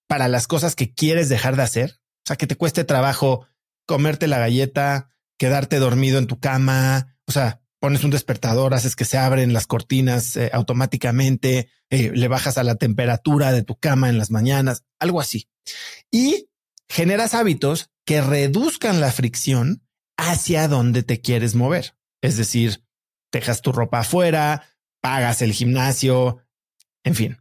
para las cosas que quieres dejar de hacer. O sea, que te cueste trabajo comerte la galleta, quedarte dormido en tu cama. O sea, pones un despertador, haces que se abren las cortinas eh, automáticamente, eh, le bajas a la temperatura de tu cama en las mañanas, algo así. Y generas hábitos que reduzcan la fricción hacia donde te quieres mover. Es decir, dejas tu ropa afuera, pagas el gimnasio, en fin.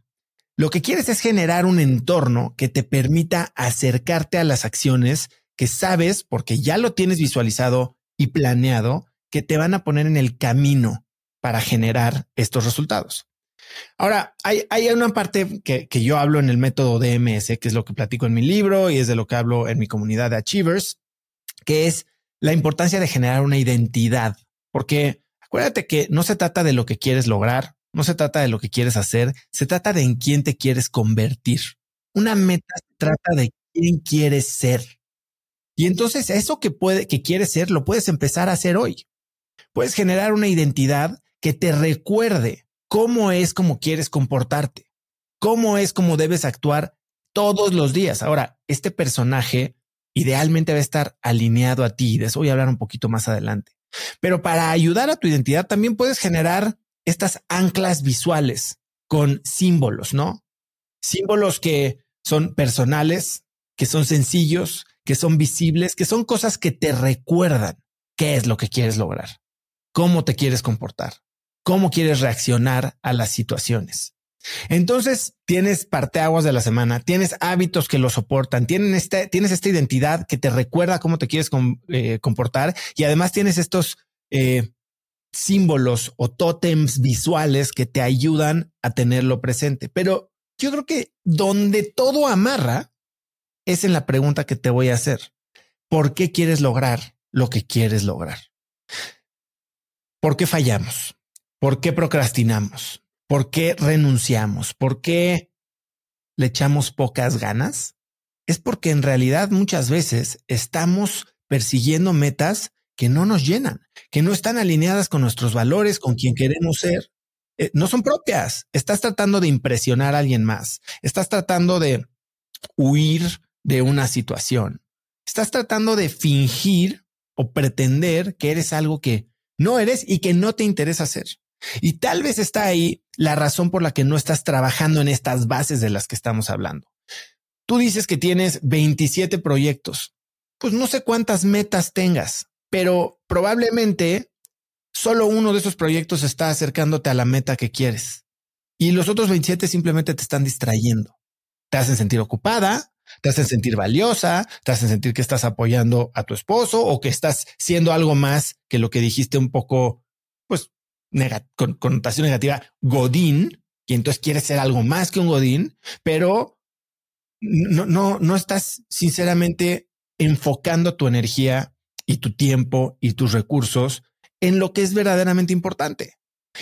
Lo que quieres es generar un entorno que te permita acercarte a las acciones que sabes, porque ya lo tienes visualizado y planeado, que te van a poner en el camino para generar estos resultados. Ahora, hay, hay una parte que, que, yo hablo en el método DMS, que es lo que platico en mi libro y es de lo que hablo en mi comunidad de Achievers, que es la importancia de generar una identidad, porque acuérdate que no se trata de lo que quieres lograr, no se trata de lo que quieres hacer, se trata de en quién te quieres convertir. Una meta se trata de quién quieres ser. Y entonces eso que puede, que quieres ser, lo puedes empezar a hacer hoy. Puedes generar una identidad que te recuerde cómo es como quieres comportarte, cómo es como debes actuar todos los días. Ahora, este personaje idealmente va a estar alineado a ti. De eso voy a hablar un poquito más adelante. Pero para ayudar a tu identidad también puedes generar estas anclas visuales con símbolos, ¿no? Símbolos que son personales, que son sencillos, que son visibles, que son cosas que te recuerdan qué es lo que quieres lograr, cómo te quieres comportar, cómo quieres reaccionar a las situaciones. Entonces tienes parteaguas de la semana, tienes hábitos que lo soportan, tienes, este, tienes esta identidad que te recuerda cómo te quieres eh, comportar y además tienes estos eh, símbolos o tótems visuales que te ayudan a tenerlo presente. Pero yo creo que donde todo amarra es en la pregunta que te voy a hacer. ¿Por qué quieres lograr lo que quieres lograr? ¿Por qué fallamos? ¿Por qué procrastinamos? ¿Por qué renunciamos? ¿Por qué le echamos pocas ganas? Es porque en realidad muchas veces estamos persiguiendo metas que no nos llenan, que no están alineadas con nuestros valores, con quien queremos ser. Eh, no son propias. Estás tratando de impresionar a alguien más. Estás tratando de huir de una situación. Estás tratando de fingir o pretender que eres algo que no eres y que no te interesa hacer. Y tal vez está ahí la razón por la que no estás trabajando en estas bases de las que estamos hablando. Tú dices que tienes 27 proyectos. Pues no sé cuántas metas tengas, pero probablemente solo uno de esos proyectos está acercándote a la meta que quieres. Y los otros 27 simplemente te están distrayendo. Te hacen sentir ocupada, te hacen sentir valiosa, te hacen sentir que estás apoyando a tu esposo o que estás siendo algo más que lo que dijiste un poco, pues, con connotación negativa, Godín, y entonces quieres ser algo más que un Godín, pero no, no, no estás sinceramente enfocando tu energía y tu tiempo y tus recursos en lo que es verdaderamente importante.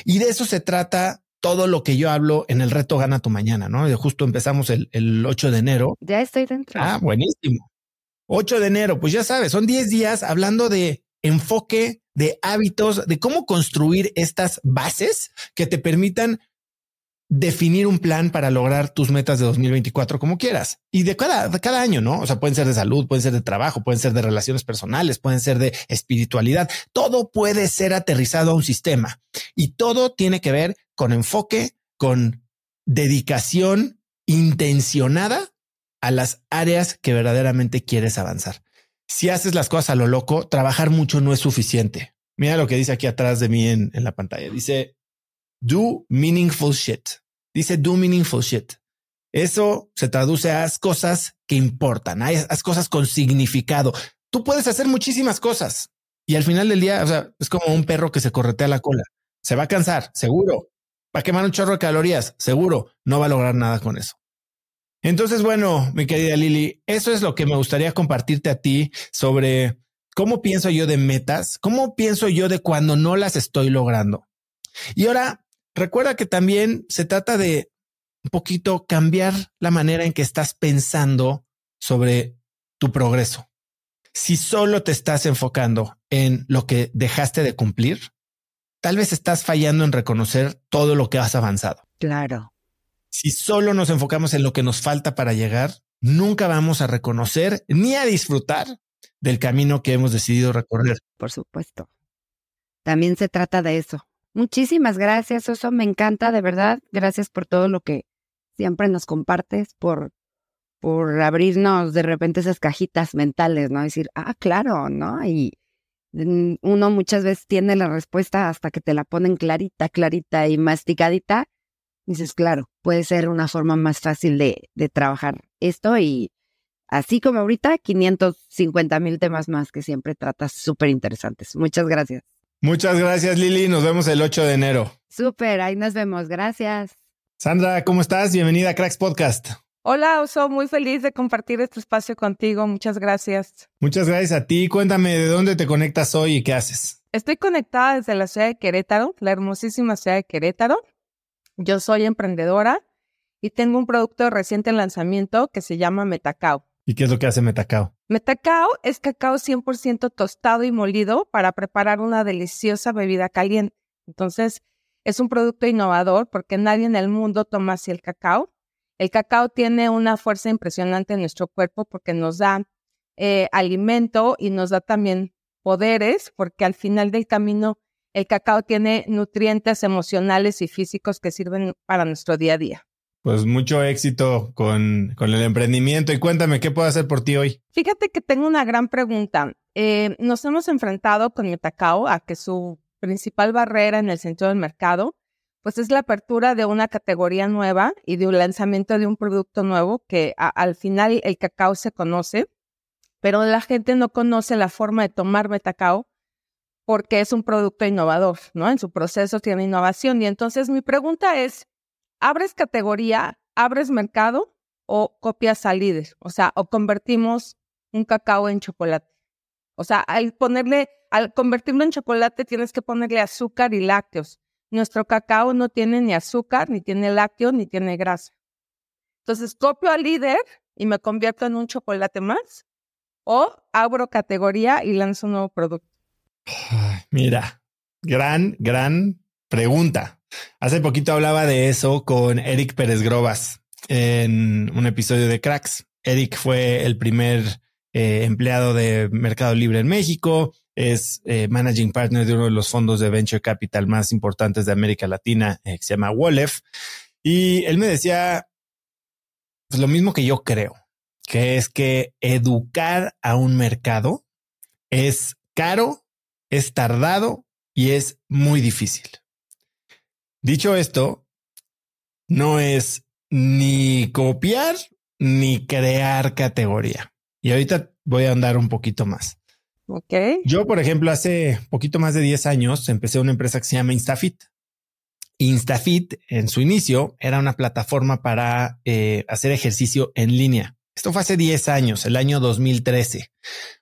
Y de eso se trata todo lo que yo hablo en el reto Gana tu Mañana, ¿no? De justo empezamos el, el 8 de enero. Ya estoy dentro. Ah, buenísimo. 8 de enero, pues ya sabes, son 10 días hablando de enfoque, de hábitos, de cómo construir estas bases que te permitan definir un plan para lograr tus metas de 2024 como quieras y de cada, de cada año, ¿no? O sea, pueden ser de salud, pueden ser de trabajo, pueden ser de relaciones personales, pueden ser de espiritualidad. Todo puede ser aterrizado a un sistema y todo tiene que ver con enfoque, con dedicación intencionada a las áreas que verdaderamente quieres avanzar. Si haces las cosas a lo loco, trabajar mucho no es suficiente. Mira lo que dice aquí atrás de mí en, la pantalla. Dice, do meaningful shit. Dice do meaningful shit. Eso se traduce a haz cosas que importan, haz cosas con significado. Tú puedes hacer muchísimas cosas y al final del día, o sea, es como un perro que se corretea la cola. Se va a cansar, seguro, para quemar un chorro de calorías. Seguro, no va a lograr nada con eso. Entonces, bueno, mi querida Lili, eso es lo que me gustaría compartirte a ti sobre cómo pienso yo de metas, cómo pienso yo de cuando no las estoy logrando. Y ahora, recuerda que también se trata de un poquito cambiar la manera en que estás pensando sobre tu progreso. Si solo te estás enfocando en lo que dejaste de cumplir, tal vez estás fallando en reconocer todo lo que has avanzado. Claro. Si solo nos enfocamos en lo que nos falta para llegar, nunca vamos a reconocer ni a disfrutar del camino que hemos decidido recorrer. Por supuesto. También se trata de eso. Muchísimas gracias, Oso. Me encanta, de verdad. Gracias por todo lo que siempre nos compartes, por, por abrirnos de repente esas cajitas mentales, ¿no? Decir, ah, claro, ¿no? Y uno muchas veces tiene la respuesta hasta que te la ponen clarita, clarita y masticadita. Dices, claro, puede ser una forma más fácil de, de trabajar esto y así como ahorita, 550 mil temas más que siempre tratas súper interesantes. Muchas gracias. Muchas gracias, Lili. Nos vemos el 8 de enero. Súper, ahí nos vemos. Gracias. Sandra, ¿cómo estás? Bienvenida a Cracks Podcast. Hola, Oso, muy feliz de compartir este espacio contigo. Muchas gracias. Muchas gracias a ti. Cuéntame de dónde te conectas hoy y qué haces. Estoy conectada desde la ciudad de Querétaro, la hermosísima ciudad de Querétaro. Yo soy emprendedora y tengo un producto reciente lanzamiento que se llama Metacao. ¿Y qué es lo que hace Metacao? Metacao es cacao 100% tostado y molido para preparar una deliciosa bebida caliente. Entonces, es un producto innovador porque nadie en el mundo toma así el cacao. El cacao tiene una fuerza impresionante en nuestro cuerpo porque nos da eh, alimento y nos da también poderes, porque al final del camino el cacao tiene nutrientes emocionales y físicos que sirven para nuestro día a día. Pues mucho éxito con, con el emprendimiento y cuéntame, ¿qué puedo hacer por ti hoy? Fíjate que tengo una gran pregunta. Eh, nos hemos enfrentado con Metacao a que su principal barrera en el centro del mercado, pues es la apertura de una categoría nueva y de un lanzamiento de un producto nuevo que al final el cacao se conoce, pero la gente no conoce la forma de tomar metacao porque es un producto innovador, ¿no? En su proceso tiene innovación. Y entonces mi pregunta es, ¿abres categoría, abres mercado o copias al líder? O sea, o convertimos un cacao en chocolate. O sea, al ponerle al convertirlo en chocolate tienes que ponerle azúcar y lácteos. Nuestro cacao no tiene ni azúcar, ni tiene lácteos, ni tiene grasa. Entonces, copio al líder y me convierto en un chocolate más o abro categoría y lanzo un nuevo producto. Mira, gran, gran pregunta. Hace poquito hablaba de eso con Eric Pérez Grobas en un episodio de Cracks. Eric fue el primer eh, empleado de Mercado Libre en México, es eh, managing partner de uno de los fondos de venture capital más importantes de América Latina, eh, que se llama Wolef. Y él me decía pues, lo mismo que yo creo, que es que educar a un mercado es caro, es tardado y es muy difícil. Dicho esto, no es ni copiar ni crear categoría. Y ahorita voy a andar un poquito más. Ok. Yo, por ejemplo, hace poquito más de 10 años empecé una empresa que se llama Instafit. Instafit en su inicio era una plataforma para eh, hacer ejercicio en línea. Esto fue hace 10 años, el año 2013.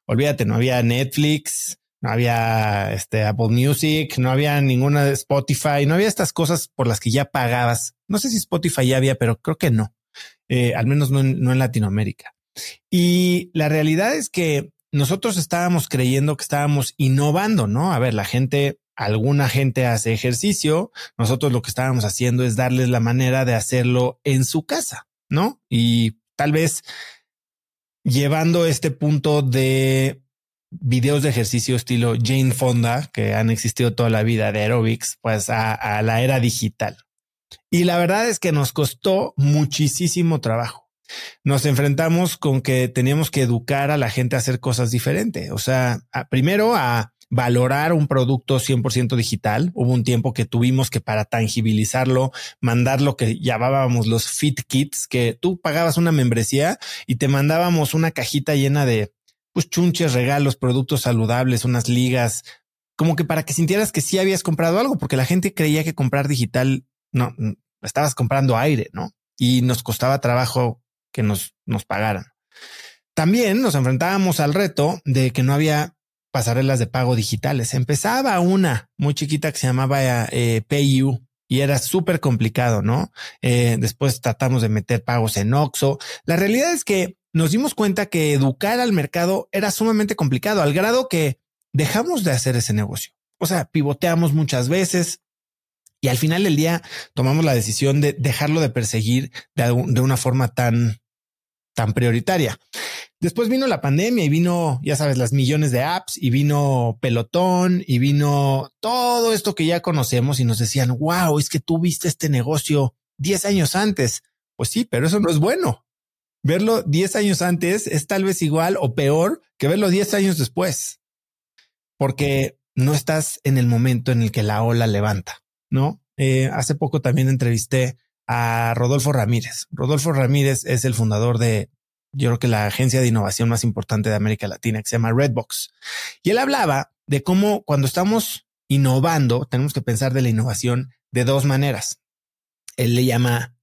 Olvídate, no había Netflix, no había este Apple Music, no había ninguna Spotify, no había estas cosas por las que ya pagabas. No sé si Spotify ya había, pero creo que no, eh, al menos no en Latinoamérica. Y la realidad es que nosotros estábamos creyendo que estábamos innovando, ¿no? A ver, la gente, alguna gente hace ejercicio, nosotros lo que estábamos haciendo es darles la manera de hacerlo en su casa, ¿no? Y tal vez llevando este punto de videos de ejercicio estilo Jane Fonda, que han existido toda la vida de aerobics, pues a, a la era digital. Y la verdad es que nos costó muchísimo trabajo nos enfrentamos con que teníamos que educar a la gente a hacer cosas diferentes. O sea, primero a valorar un producto 100% digital. Hubo un tiempo que tuvimos que para tangibilizarlo, mandar lo que llamábamos los fit kits, que tú pagabas una membresía y te mandábamos una cajita llena de pues chunches, regalos, productos saludables, unas ligas, como que para que sintieras que sí habías comprado algo, porque la gente creía que comprar digital no, estabas comprando aire, ¿no? Y nos costaba trabajo que nos, nos pagaran. También nos enfrentábamos al reto de que no había pasarelas de pago digitales. Empezaba una muy chiquita que se llamaba eh, PayU y era súper complicado, ¿no? Eh, después tratamos de meter pagos en Oxo. La realidad es que nos dimos cuenta que educar al mercado era sumamente complicado, al grado que dejamos de hacer ese negocio. O sea, pivoteamos muchas veces y al final del día tomamos la decisión de dejarlo de perseguir de, una forma tan, tan prioritaria. Después vino la pandemia y vino, ya sabes, las millones de apps y vino pelotón y vino todo esto que ya conocemos y nos decían, wow, es que tú viste este negocio 10 años antes. Pues sí, pero eso no es bueno. Verlo 10 años antes es tal vez igual o peor que verlo 10 años después, porque no estás en el momento en el que la ola levanta, ¿no? Eh, hace poco también entrevisté a Rodolfo Ramírez. Rodolfo Ramírez es el fundador de, yo creo que la agencia de innovación más importante de América Latina, que se llama Redbox. Y él hablaba de cómo cuando estamos innovando, tenemos que pensar de la innovación de dos maneras. Él le llama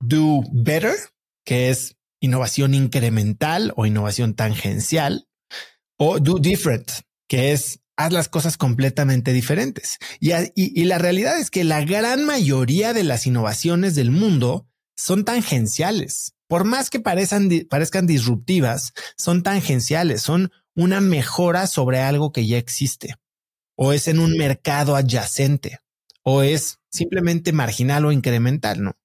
do better, que es innovación incremental o innovación tangencial, o do different, que es haz las cosas completamente diferentes. Y, la realidad es que la gran mayoría de las innovaciones del mundo son tangenciales. Por más que parezcan, parezcan disruptivas, son tangenciales, son una mejora sobre algo que ya existe, o es en un mercado adyacente, o es simplemente marginal o incremental, ¿no?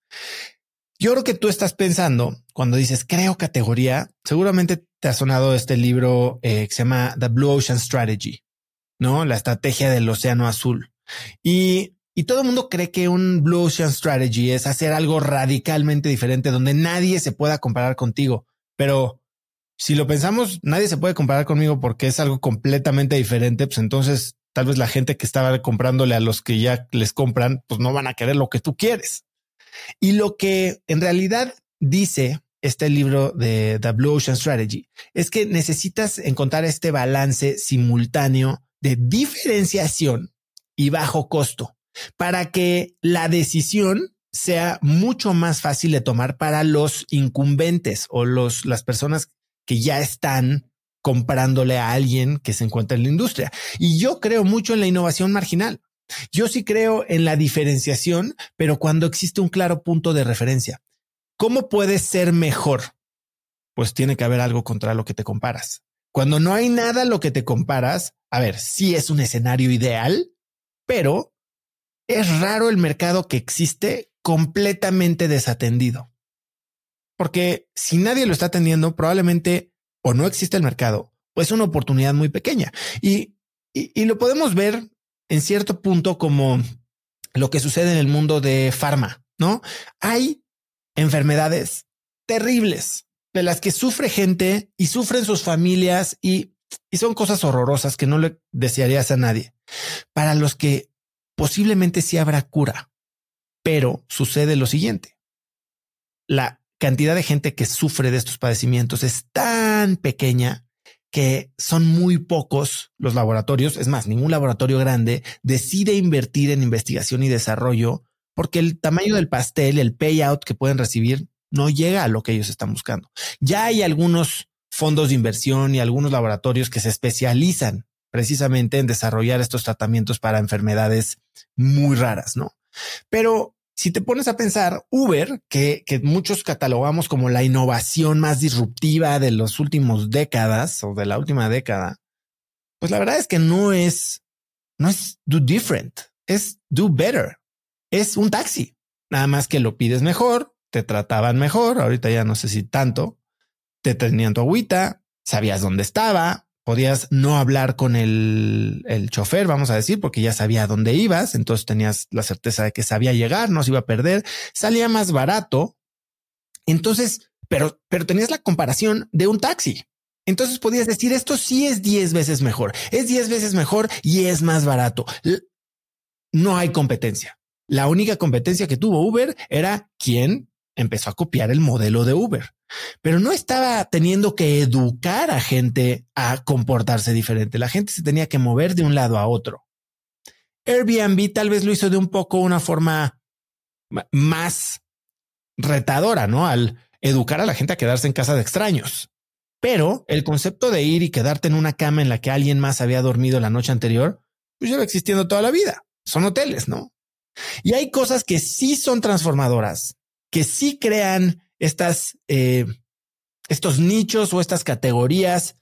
Yo creo que tú estás pensando cuando dices creo categoría, seguramente te ha sonado este libro eh, que se llama The Blue Ocean Strategy, no la estrategia del océano azul. Y, y todo el mundo cree que un Blue Ocean Strategy es hacer algo radicalmente diferente donde nadie se pueda comparar contigo. Pero si lo pensamos, nadie se puede comparar conmigo porque es algo completamente diferente. Pues entonces tal vez la gente que estaba comprándole a los que ya les compran, pues no van a querer lo que tú quieres. Y lo que en realidad dice este libro de The Blue Ocean Strategy es que necesitas encontrar este balance simultáneo de diferenciación y bajo costo para que la decisión sea mucho más fácil de tomar para los incumbentes o los, las personas que ya están comprándole a alguien que se encuentra en la industria. Y yo creo mucho en la innovación marginal. Yo sí creo en la diferenciación, pero cuando existe un claro punto de referencia. ¿Cómo puedes ser mejor? Pues tiene que haber algo contra lo que te comparas. Cuando no hay nada a lo que te comparas, a ver, sí es un escenario ideal, pero es raro el mercado que existe completamente desatendido. Porque si nadie lo está atendiendo, probablemente o no existe el mercado, o es una oportunidad muy pequeña. Y, y, y lo podemos ver en cierto punto como lo que sucede en el mundo de farma, ¿no? Hay enfermedades terribles de las que sufre gente y sufren sus familias y, y son cosas horrorosas que no le desearías a nadie. Para los que posiblemente sí habrá cura, pero sucede lo siguiente. La cantidad de gente que sufre de estos padecimientos es tan pequeña que son muy pocos los laboratorios, es más, ningún laboratorio grande decide invertir en investigación y desarrollo porque el tamaño del pastel, el payout que pueden recibir no llega a lo que ellos están buscando. Ya hay algunos fondos de inversión y algunos laboratorios que se especializan precisamente en desarrollar estos tratamientos para enfermedades muy raras, ¿no? Pero si te pones a pensar, Uber, que, que muchos catalogamos como la innovación más disruptiva de las últimas décadas o de la última década, pues la verdad es que no es, no es do different, es do better. Es un taxi. Nada más que lo pides mejor, te trataban mejor. Ahorita ya no sé si tanto. Te tenían tu agüita, sabías dónde estaba, podías no hablar con el, el chofer, vamos a decir, porque ya sabía dónde ibas, entonces tenías la certeza de que sabía llegar, no se iba a perder, salía más barato. Entonces, pero, pero tenías la comparación de un taxi. Entonces podías decir, esto sí es 10 veces mejor, es 10 veces mejor y es más barato. No hay competencia. La única competencia que tuvo Uber era quién empezó a copiar el modelo de Uber pero no estaba teniendo que educar a gente a comportarse diferente. La gente se tenía que mover de un lado a otro. Airbnb tal vez lo hizo de un poco una forma más retadora, ¿no? Al educar a la gente a quedarse en casa de extraños. Pero el concepto de ir y quedarte en una cama en la que alguien más había dormido la noche anterior, pues lleva existiendo toda la vida. Son hoteles, ¿no? Y hay cosas que sí son transformadoras, que sí crean estas, eh, estos nichos o estas categorías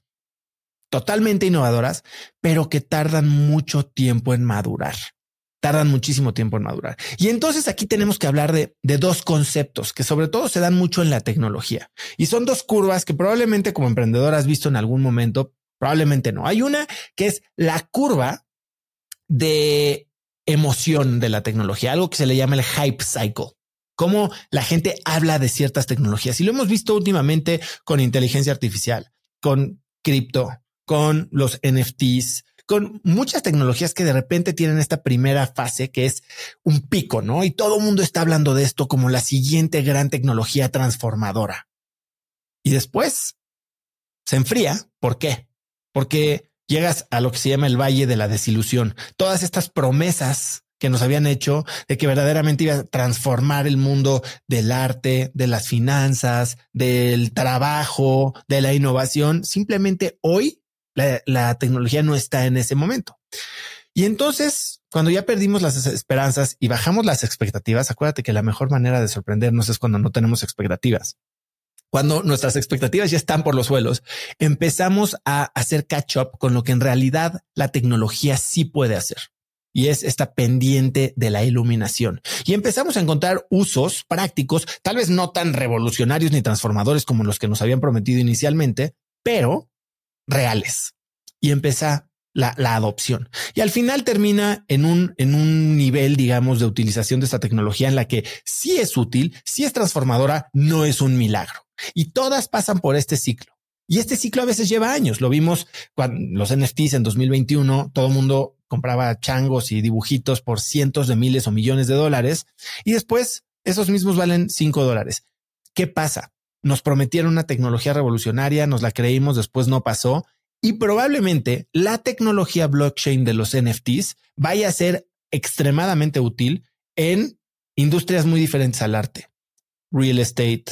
totalmente innovadoras, pero que tardan mucho tiempo en madurar tardan muchísimo tiempo en madurar. Y entonces aquí tenemos que hablar de, de, dos conceptos que sobre todo se dan mucho en la tecnología. Y son dos curvas que probablemente como emprendedor has visto en algún momento, probablemente no. Hay una que es la curva de emoción de la tecnología, algo que se le llama el hype cycle. Cómo la gente habla de ciertas tecnologías. Y lo hemos visto últimamente con inteligencia artificial, con cripto, con los NFTs, con muchas tecnologías que de repente tienen esta primera fase que es un pico, ¿no? Y todo el mundo está hablando de esto como la siguiente gran tecnología transformadora. Y después se enfría. ¿Por qué? Porque llegas a lo que se llama el valle de la desilusión. Todas estas promesas que nos habían hecho de que verdaderamente iba a transformar el mundo del arte, de las finanzas, del trabajo, de la innovación, simplemente hoy la, tecnología no está en ese momento. Y entonces, cuando ya perdimos las esperanzas y bajamos las expectativas, acuérdate que la mejor manera de sorprendernos es cuando no tenemos expectativas. Cuando nuestras expectativas ya están por los suelos, empezamos a hacer catch up con lo que en realidad la tecnología sí puede hacer. Y es esta pendiente de la iluminación. Y empezamos a encontrar usos prácticos, tal vez no tan revolucionarios ni transformadores como los que nos habían prometido inicialmente, pero reales y empieza la, la, adopción. Y al final termina en un, en un nivel, digamos, de utilización de esta tecnología en la que sí es útil, sí es transformadora, no es un milagro. Y todas pasan por este ciclo. Y este ciclo a veces lleva años. Lo vimos cuando los NFTs en 2021, todo el mundo compraba changos y dibujitos por cientos de miles o millones de dólares. Y después esos mismos valen cinco dólares. ¿Qué pasa? nos prometieron una tecnología revolucionaria, nos la creímos, después no pasó. Y probablemente la tecnología blockchain de los NFTs vaya a ser extremadamente útil en industrias muy diferentes al arte. Real estate,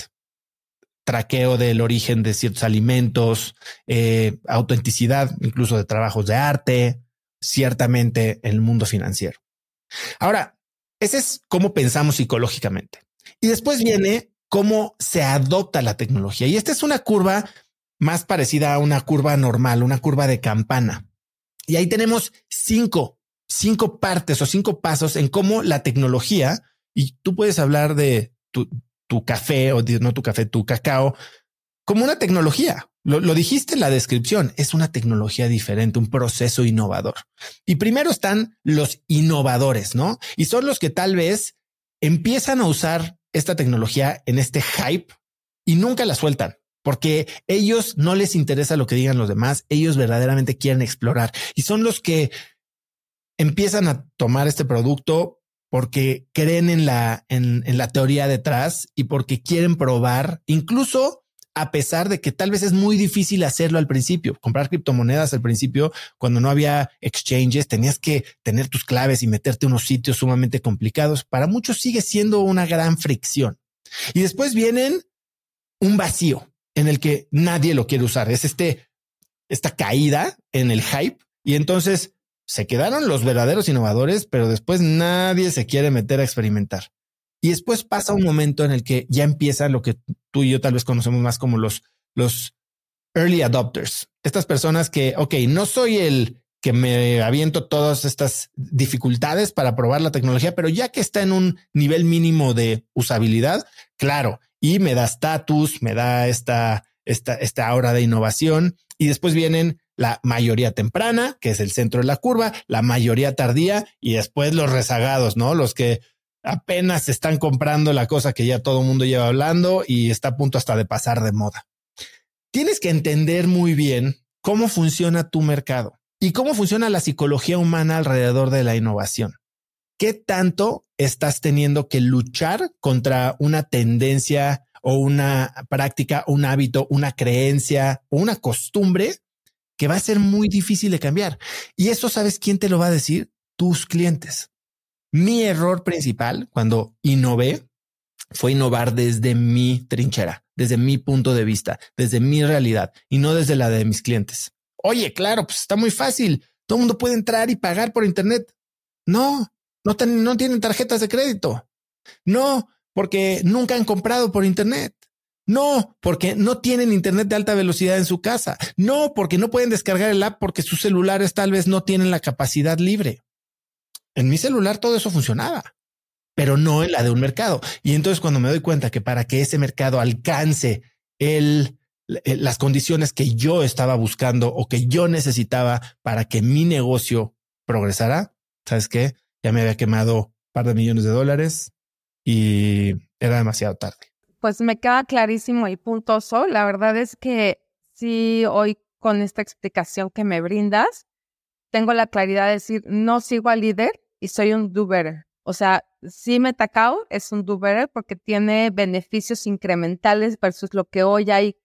traqueo del origen de ciertos alimentos, eh, autenticidad incluso de trabajos de arte, ciertamente en el mundo financiero. Ahora, ese es cómo pensamos psicológicamente. Y después viene cómo se adopta la tecnología. Y esta es una curva más parecida a una curva normal, una curva de campana. Y ahí tenemos cinco, cinco partes o cinco pasos en cómo la tecnología, y tú puedes hablar de tu, tu café o no tu café, tu cacao, como una tecnología. Lo, lo, dijiste en la descripción, es una tecnología diferente, un proceso innovador. Y primero están los innovadores, ¿no? Y son los que tal vez empiezan a usar esta tecnología en este hype y nunca la sueltan porque ellos no les interesa lo que digan los demás, ellos verdaderamente quieren explorar y son los que empiezan a tomar este producto porque creen en la, en, la teoría detrás y porque quieren probar, incluso a pesar de que tal vez es muy difícil hacerlo al principio. Comprar criptomonedas al principio, cuando no había exchanges, tenías que tener tus claves y meterte en unos sitios sumamente complicados. Para muchos sigue siendo una gran fricción. Y después vienen un vacío en el que nadie lo quiere usar. Es este, esta caída en el hype. Y entonces se quedaron los verdaderos innovadores, pero después nadie se quiere meter a experimentar. Y después pasa un momento en el que ya empieza lo que tú y yo tal vez conocemos más como los, los early adopters. Estas personas que, ok, no soy el que me aviento todas estas dificultades para probar la tecnología, pero ya que está en un nivel mínimo de usabilidad, claro, y me da estatus, me da esta, esta, esta aura de innovación. Y después vienen la mayoría temprana, que es el centro de la curva, la mayoría tardía y después los rezagados, ¿no? Los que apenas están comprando la cosa que ya todo el mundo lleva hablando y está a punto hasta de pasar de moda. Tienes que entender muy bien cómo funciona tu mercado y cómo funciona la psicología humana alrededor de la innovación. ¿Qué tanto estás teniendo que luchar contra una tendencia o una práctica, un hábito, una creencia o una costumbre que va a ser muy difícil de cambiar? Y eso sabes quién te lo va a decir? Tus clientes. Mi error principal cuando innové fue innovar desde mi trinchera, desde mi punto de vista, desde mi realidad y no desde la de mis clientes. Oye, claro, pues está muy fácil. Todo el mundo puede entrar y pagar por Internet. No, no, no tienen tarjetas de crédito. No, porque nunca han comprado por Internet. No, porque no tienen Internet de alta velocidad en su casa. No, porque no pueden descargar el app porque sus celulares tal vez no tienen la capacidad libre. En mi celular todo eso funcionaba, pero no en la de un mercado. Y entonces cuando me doy cuenta que para que ese mercado alcance el, las condiciones que yo estaba buscando o que yo necesitaba para que mi negocio progresara, ¿sabes qué? Ya me había quemado un par de millones de dólares y era demasiado tarde. Pues me queda clarísimo y puntoso. La verdad es que sí, hoy con esta explicación que me brindas, tengo la claridad de decir, no sigo al líder, y soy un do. O sea, sí Metacao es un do porque tiene beneficios incrementales versus lo que hoy hay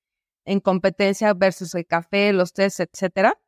en competencia versus el café, los tés, etcétera.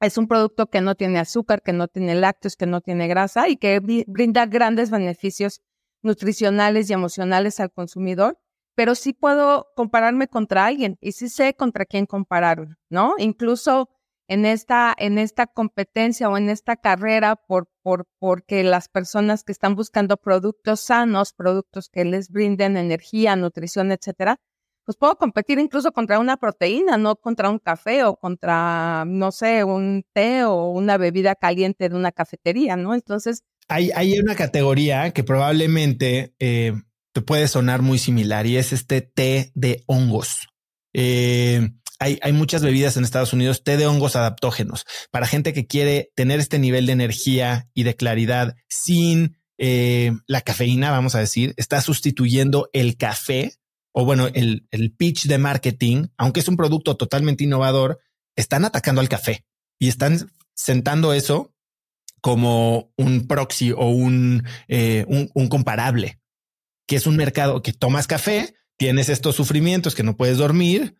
Es un producto que no tiene azúcar, que no tiene lácteos, que no tiene grasa y que brinda grandes beneficios nutricionales y emocionales al consumidor, pero sí puedo compararme contra alguien y sí sé contra quién compararme, ¿no? Incluso en esta, en esta competencia o en esta carrera por, por, porque las personas que están buscando productos sanos, productos que les brinden energía, nutrición, etcétera, pues puedo competir incluso contra una proteína, no contra un café o contra, no sé, un té o una bebida caliente de una cafetería, ¿no? Entonces. Hay, hay una categoría que probablemente eh, puede sonar muy similar y es este té de hongos. Eh, hay, muchas bebidas en Estados Unidos, té de hongos adaptógenos, para gente que quiere tener este nivel de energía y de claridad sin eh, la cafeína, vamos a decir, está sustituyendo el café o bueno, el, el pitch de marketing, aunque es un producto totalmente innovador, están atacando al café y están sentando eso como un proxy o un, eh, un, comparable, que es un mercado que tomas café, tienes estos sufrimientos que no puedes dormir,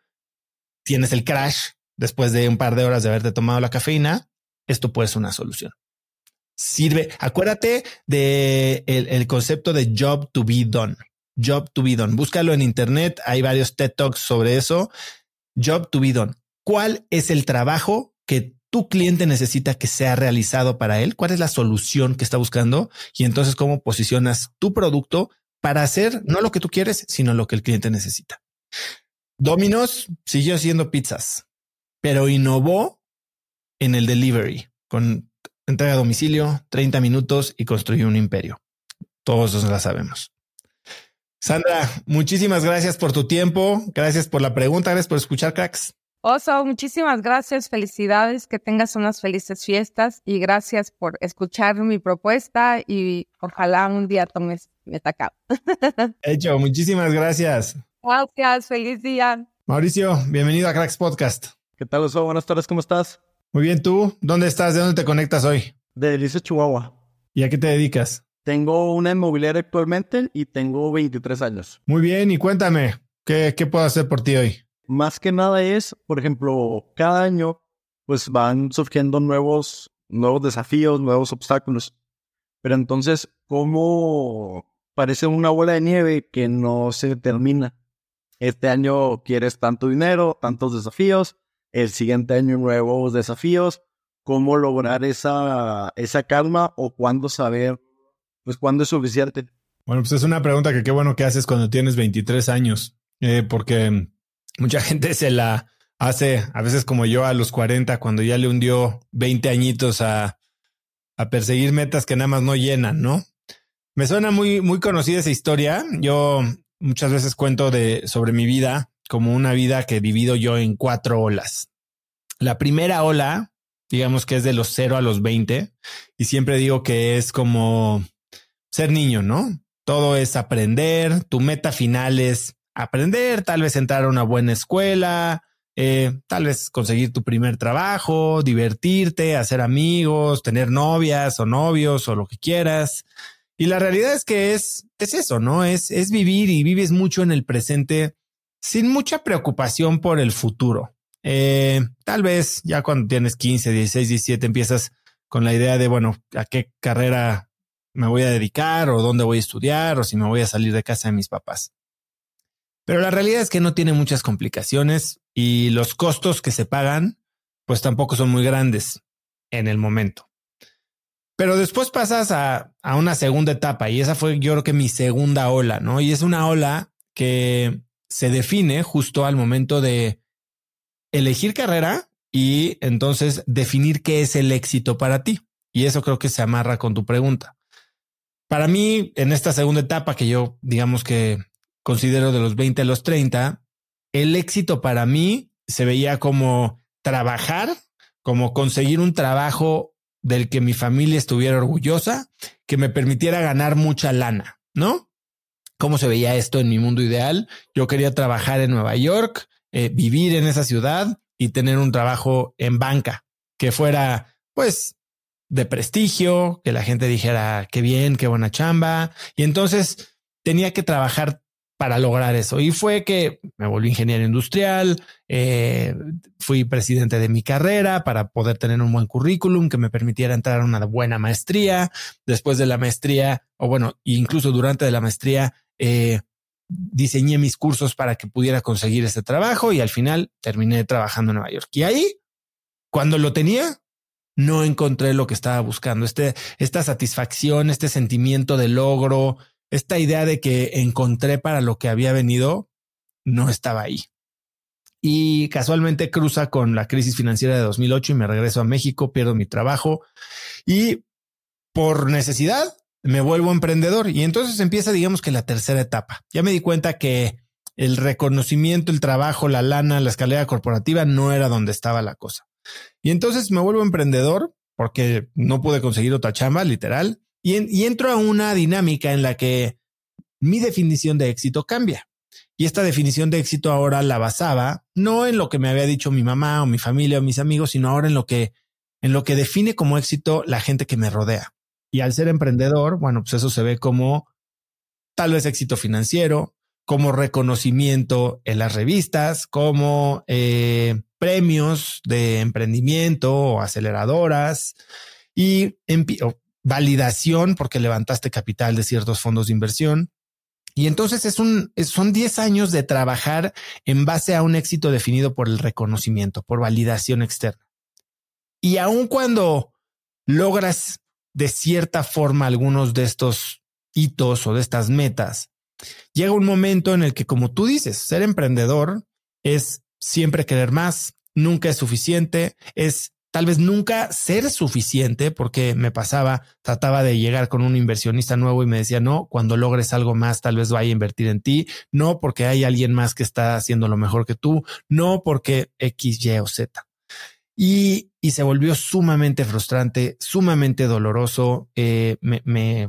tienes el crash después de un par de horas de haberte tomado la cafeína, esto puede ser una solución. Sirve. Acuérdate de el, concepto de job to be done. Job to be done. Búscalo en internet. Hay varios TED Talks sobre eso. Job to be done. ¿Cuál es el trabajo que tu cliente necesita que sea realizado para él? ¿Cuál es la solución que está buscando? Y entonces cómo posicionas tu producto para hacer no lo que tú quieres, sino lo que el cliente necesita. Domino's siguió haciendo pizzas, pero innovó en el delivery con entrega a domicilio, 30 minutos y construyó un imperio. Todos nos la sabemos. Sandra, muchísimas gracias por tu tiempo. Gracias por la pregunta. Gracias por escuchar, cracks. Oso, muchísimas gracias. Felicidades. Que tengas unas felices fiestas y gracias por escuchar mi propuesta y ojalá un día tomes Metacap. Hecho, muchísimas gracias. Gracias, feliz día. Mauricio, bienvenido a Cracks Podcast. ¿Qué tal, Oso? Buenas tardes, ¿cómo estás? Muy bien, ¿tú? ¿Dónde estás? ¿De dónde te conectas hoy? De Delicia, Chihuahua. ¿Y a qué te dedicas? Tengo una inmobiliaria actualmente y tengo 23 años. Muy bien, y cuéntame, ¿qué, qué puedo hacer por ti hoy? Más que nada es, por ejemplo, cada año pues van surgiendo nuevos, nuevos desafíos, nuevos obstáculos. Pero entonces, ¿cómo parece una bola de nieve que no se termina? Este año quieres tanto dinero, tantos desafíos, el siguiente año nuevos desafíos, cómo lograr esa, esa calma o cuándo saber, pues cuándo es suficiente. Bueno, pues es una pregunta que qué bueno que haces cuando tienes 23 años, eh, porque mucha gente se la hace, a veces como yo a los 40, cuando ya le hundió 20 añitos a, a perseguir metas que nada más no llenan, ¿no? Me suena muy, muy conocida esa historia. Yo muchas veces cuento de sobre mi vida como una vida que divido yo en cuatro olas. La primera ola, digamos que es de los cero a los 20 y siempre digo que es como ser niño, ¿no? Todo es aprender, tu meta final es aprender, tal vez entrar a una buena escuela, eh, tal vez conseguir tu primer trabajo, divertirte, hacer amigos, tener novias o novios o lo que quieras. Y la realidad es que es, es eso, ¿no? Es, es vivir y vives mucho en el presente sin mucha preocupación por el futuro. Eh, tal vez ya cuando tienes 15, 16, 17 empiezas con la idea de, bueno, a qué carrera me voy a dedicar o dónde voy a estudiar o si me voy a salir de casa de mis papás. Pero la realidad es que no tiene muchas complicaciones y los costos que se pagan pues tampoco son muy grandes en el momento. Pero después pasas a, a, una segunda etapa y esa fue yo creo que mi segunda ola, ¿no? Y es una ola que se define justo al momento de elegir carrera y entonces definir qué es el éxito para ti. Y eso creo que se amarra con tu pregunta. Para mí, en esta segunda etapa que yo digamos que considero de los 20 a los 30, el éxito para mí se veía como trabajar, como conseguir un trabajo del que mi familia estuviera orgullosa, que me permitiera ganar mucha lana, ¿no? ¿Cómo se veía esto en mi mundo ideal? Yo quería trabajar en Nueva York, eh, vivir en esa ciudad y tener un trabajo en banca que fuera, pues, de prestigio, que la gente dijera qué bien, qué buena chamba. Y entonces tenía que trabajar para lograr eso. Y fue que me volví ingeniero industrial, eh, fui presidente de mi carrera para poder tener un buen currículum que me permitiera entrar a una buena maestría. Después de la maestría, o bueno, incluso durante la maestría, eh, diseñé mis cursos para que pudiera conseguir ese trabajo y al final terminé trabajando en Nueva York. Y ahí, cuando lo tenía, no encontré lo que estaba buscando. Este, esta satisfacción, este sentimiento de logro, esta idea de que encontré para lo que había venido, no estaba ahí. Y casualmente cruza con la crisis financiera de 2008 y me regreso a México, pierdo mi trabajo y por necesidad me vuelvo emprendedor. Y entonces empieza, digamos que la tercera etapa. Ya me di cuenta que el reconocimiento, el trabajo, la lana, la escalera corporativa no era donde estaba la cosa. Y entonces me vuelvo emprendedor porque no pude conseguir otra chamba, literal. Y, entro a una dinámica en la que mi definición de éxito cambia. Y esta definición de éxito ahora la basaba no en lo que me había dicho mi mamá o mi familia o mis amigos, sino ahora en lo que, en lo que define como éxito la gente que me rodea. Y al ser emprendedor, bueno, pues eso se ve como tal vez éxito financiero, como reconocimiento en las revistas, como eh, premios de emprendimiento o aceleradoras y validación porque levantaste capital de ciertos fondos de inversión. Y entonces es un, son 10 años de trabajar en base a un éxito definido por el reconocimiento, por validación externa. Y aun cuando logras de cierta forma algunos de estos hitos o de estas metas, llega un momento en el que, como tú dices, ser emprendedor es siempre querer más, nunca es suficiente, es tal vez nunca ser suficiente porque me pasaba, trataba de llegar con un inversionista nuevo y me decía, no, cuando logres algo más, tal vez vaya a invertir en ti, no porque hay alguien más que está haciendo lo mejor que tú, no porque X, Y o Z. Y, y se volvió sumamente frustrante, sumamente doloroso, eh, me, me,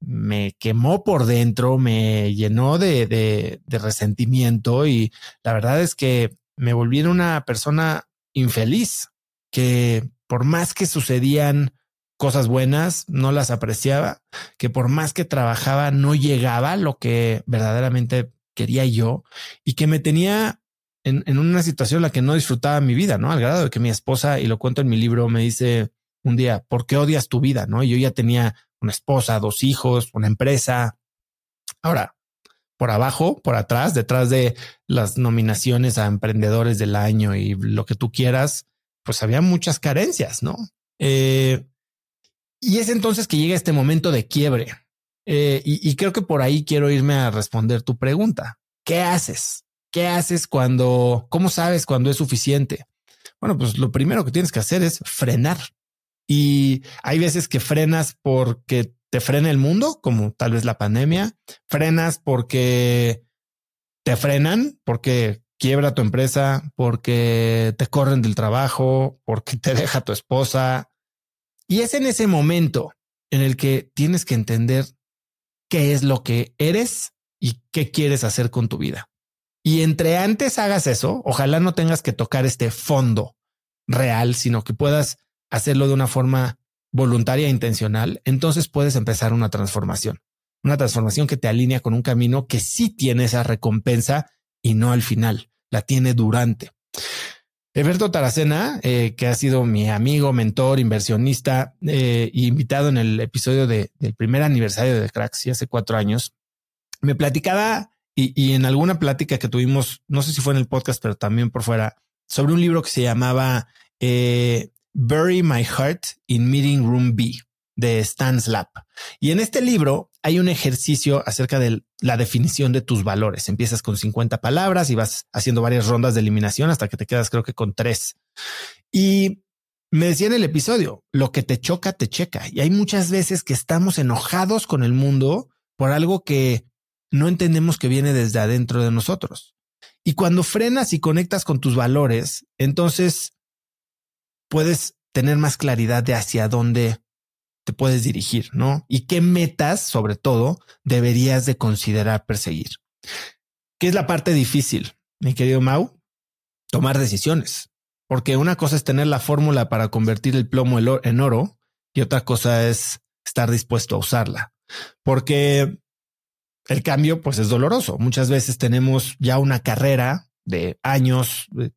me, quemó por dentro, me llenó de, de, de resentimiento y la verdad es que me volví una persona infeliz que por más que sucedían cosas buenas, no las apreciaba, que por más que trabajaba, no llegaba lo que verdaderamente quería yo y que me tenía en, en, una situación en la que no disfrutaba mi vida, ¿no? Al grado de que mi esposa, y lo cuento en mi libro, me dice un día, ¿por qué odias tu vida? ¿No? Y yo ya tenía una esposa, dos hijos, una empresa. Ahora, por abajo, por atrás, detrás de las nominaciones a emprendedores del año y lo que tú quieras, pues había muchas carencias, ¿no? Eh, y es entonces que llega este momento de quiebre. Eh, y, y, creo que por ahí quiero irme a responder tu pregunta. ¿Qué haces? ¿Qué haces cuando, cómo sabes cuando es suficiente? Bueno, pues lo primero que tienes que hacer es frenar. Y hay veces que frenas porque te frena el mundo, como tal vez la pandemia. Frenas porque te frenan, porque quiebra tu empresa, porque te corren del trabajo, porque te deja tu esposa. Y es en ese momento en el que tienes que entender qué es lo que eres y qué quieres hacer con tu vida. Y entre antes hagas eso, ojalá no tengas que tocar este fondo real, sino que puedas hacerlo de una forma voluntaria e intencional, entonces puedes empezar una transformación, una transformación que te alinea con un camino que sí tiene esa recompensa y no al final la tiene durante. Eberto Taracena, eh, que ha sido mi amigo, mentor, inversionista, eh, invitado en el episodio de, del primer aniversario de Cracks, hace cuatro años, me platicaba y, y, en alguna plática que tuvimos, no sé si fue en el podcast, pero también por fuera, sobre un libro que se llamaba eh, Bury My Heart in Meeting Room B de Stan Slap. Y en este libro hay un ejercicio acerca de la definición de tus valores. Empiezas con 50 palabras y vas haciendo varias rondas de eliminación hasta que te quedas creo que con tres. Y me decía en el episodio, lo que te choca, te checa. Y hay muchas veces que estamos enojados con el mundo por algo que no entendemos que viene desde adentro de nosotros. Y cuando frenas y conectas con tus valores, entonces puedes tener más claridad de hacia dónde te puedes dirigir, ¿no? Y qué metas, sobre todo, deberías de considerar perseguir. ¿Qué es la parte difícil, mi querido Mau? Tomar decisiones. Porque una cosa es tener la fórmula para convertir el plomo en oro y otra cosa es estar dispuesto a usarla. Porque el cambio pues es doloroso. Muchas veces tenemos ya una carrera de años uh,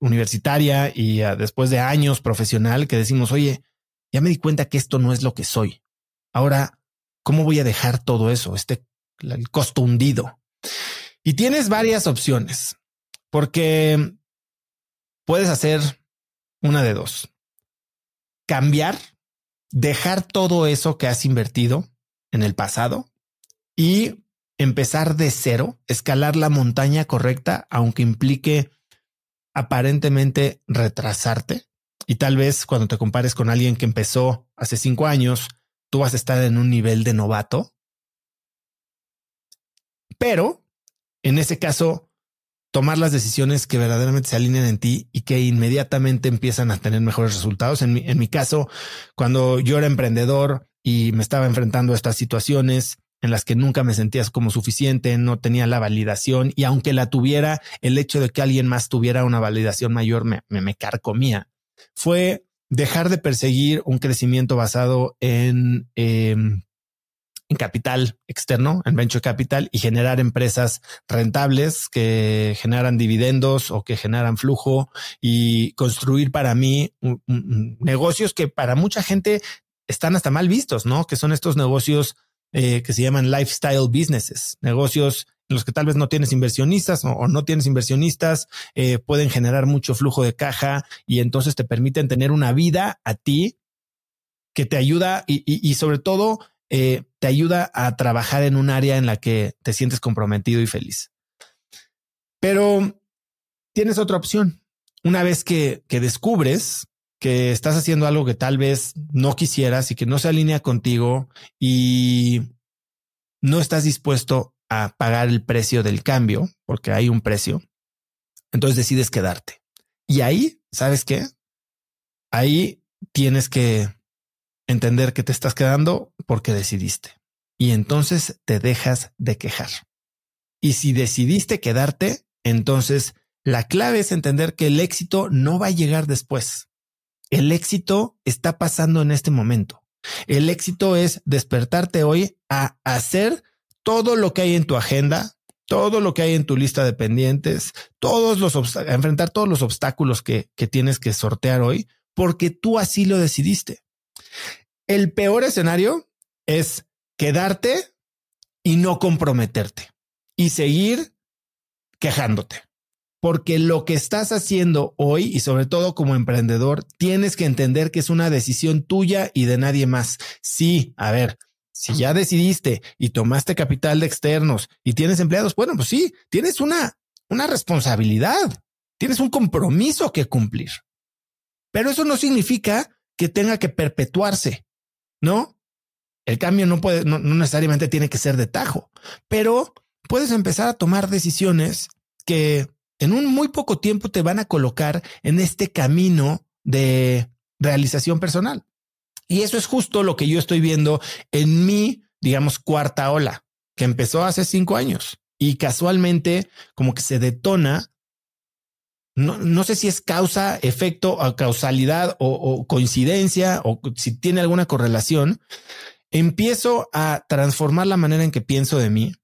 universitaria y después de años profesional que decimos, oye, ya me di cuenta que esto no es lo que soy. Ahora, ¿cómo voy a dejar todo eso? Este, el costo hundido. Y tienes varias opciones, porque puedes hacer una de dos. Cambiar, dejar todo eso que has invertido en el pasado y empezar de cero, escalar la montaña correcta, aunque implique aparentemente retrasarte. Y tal vez cuando te compares con alguien que empezó hace cinco años, tú vas a estar en un nivel de novato. Pero en ese caso, tomar las decisiones que verdaderamente se alinean en ti y que inmediatamente empiezan a tener mejores resultados. En mi, caso, cuando yo era emprendedor y me estaba enfrentando a estas situaciones, en las que nunca me sentías como suficiente, no tenía la validación y aunque la tuviera, el hecho de que alguien más tuviera una validación mayor me, me carcomía fue dejar de perseguir un crecimiento basado en, eh, en capital externo, en venture capital y generar empresas rentables que generan dividendos o que generan flujo y construir para mí negocios que para mucha gente están hasta mal vistos, ¿no? Que son estos negocios eh, que se llaman lifestyle businesses, negocios los que tal vez no tienes inversionistas o, no tienes inversionistas, eh, pueden generar mucho flujo de caja y entonces te permiten tener una vida a ti que te ayuda y sobre todo eh, te ayuda a trabajar en un área en la que te sientes comprometido y feliz. Pero tienes otra opción. Una vez que, que descubres que estás haciendo algo que tal vez no quisieras y que no se alinea contigo y no estás dispuesto a pagar el precio del cambio, porque hay un precio, entonces decides quedarte. Y ahí, ¿sabes qué? Ahí tienes que entender que te estás quedando porque decidiste. Y entonces te dejas de quejar. Y si decidiste quedarte, entonces la clave es entender que el éxito no va a llegar después. El éxito está pasando en este momento. El éxito es despertarte hoy a hacer todo lo que hay en tu agenda, todo lo que hay en tu lista de pendientes, todos los enfrentar todos los obstáculos que, que tienes que sortear hoy, porque tú así lo decidiste. El peor escenario es quedarte y no comprometerte y seguir quejándote. Porque lo que estás haciendo hoy y sobre todo como emprendedor, tienes que entender que es una decisión tuya y de nadie más. Sí, a ver, si ya decidiste y tomaste capital de externos y tienes empleados, bueno, pues sí, tienes una, una responsabilidad, tienes un compromiso que cumplir. Pero eso no significa que tenga que perpetuarse, ¿no? El cambio no puede, no, no necesariamente tiene que ser de tajo, pero puedes empezar a tomar decisiones que en un muy poco tiempo te van a colocar en este camino de realización personal. Y eso es justo lo que yo estoy viendo en mi, digamos, cuarta ola, que empezó hace cinco años y casualmente como que se detona. No, no sé si es causa, efecto o causalidad o, o coincidencia o si tiene alguna correlación. Empiezo a transformar la manera en que pienso de mí,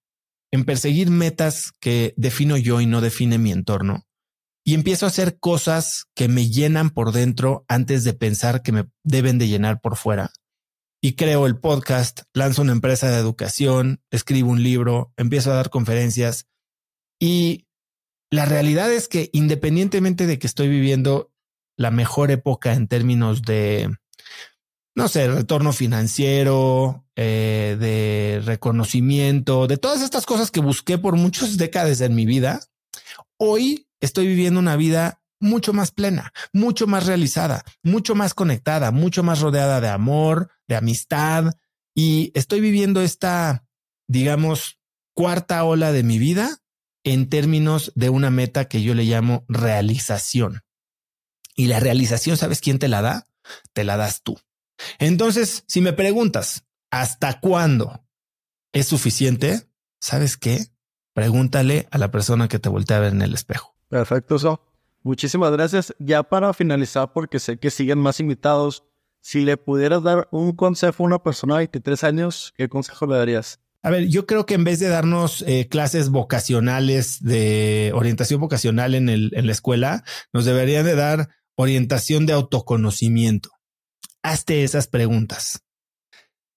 en perseguir metas que defino yo y no define mi entorno. Y empiezo a hacer cosas que me llenan por dentro antes de pensar que me deben de llenar por fuera. Y creo el podcast, lanzo una empresa de educación, escribo un libro, empiezo a dar conferencias y la realidad es que independientemente de que estoy viviendo la mejor época en términos de, no sé, retorno financiero, eh, de reconocimiento, de todas estas cosas que busqué por muchas décadas en mi vida, hoy estoy viviendo una vida mucho más plena, mucho más realizada, mucho más conectada, mucho más rodeada de amor, de amistad y estoy viviendo esta, digamos, cuarta ola de mi vida en términos de una meta que yo le llamo realización. Y la realización, ¿sabes quién te la da? Te la das tú. Entonces, si me preguntas, ¿hasta cuándo es suficiente? ¿Sabes qué? Pregúntale a la persona que te voltea a ver en el espejo. Perfecto, eso. Muchísimas gracias. Ya para finalizar, porque sé que siguen más invitados, si le pudieras dar un consejo a una persona de 23 años, ¿qué consejo le darías? A ver, yo creo que en vez de darnos eh, clases vocacionales de orientación vocacional en, el, en la escuela, nos deberían de dar orientación de autoconocimiento. Hazte esas preguntas.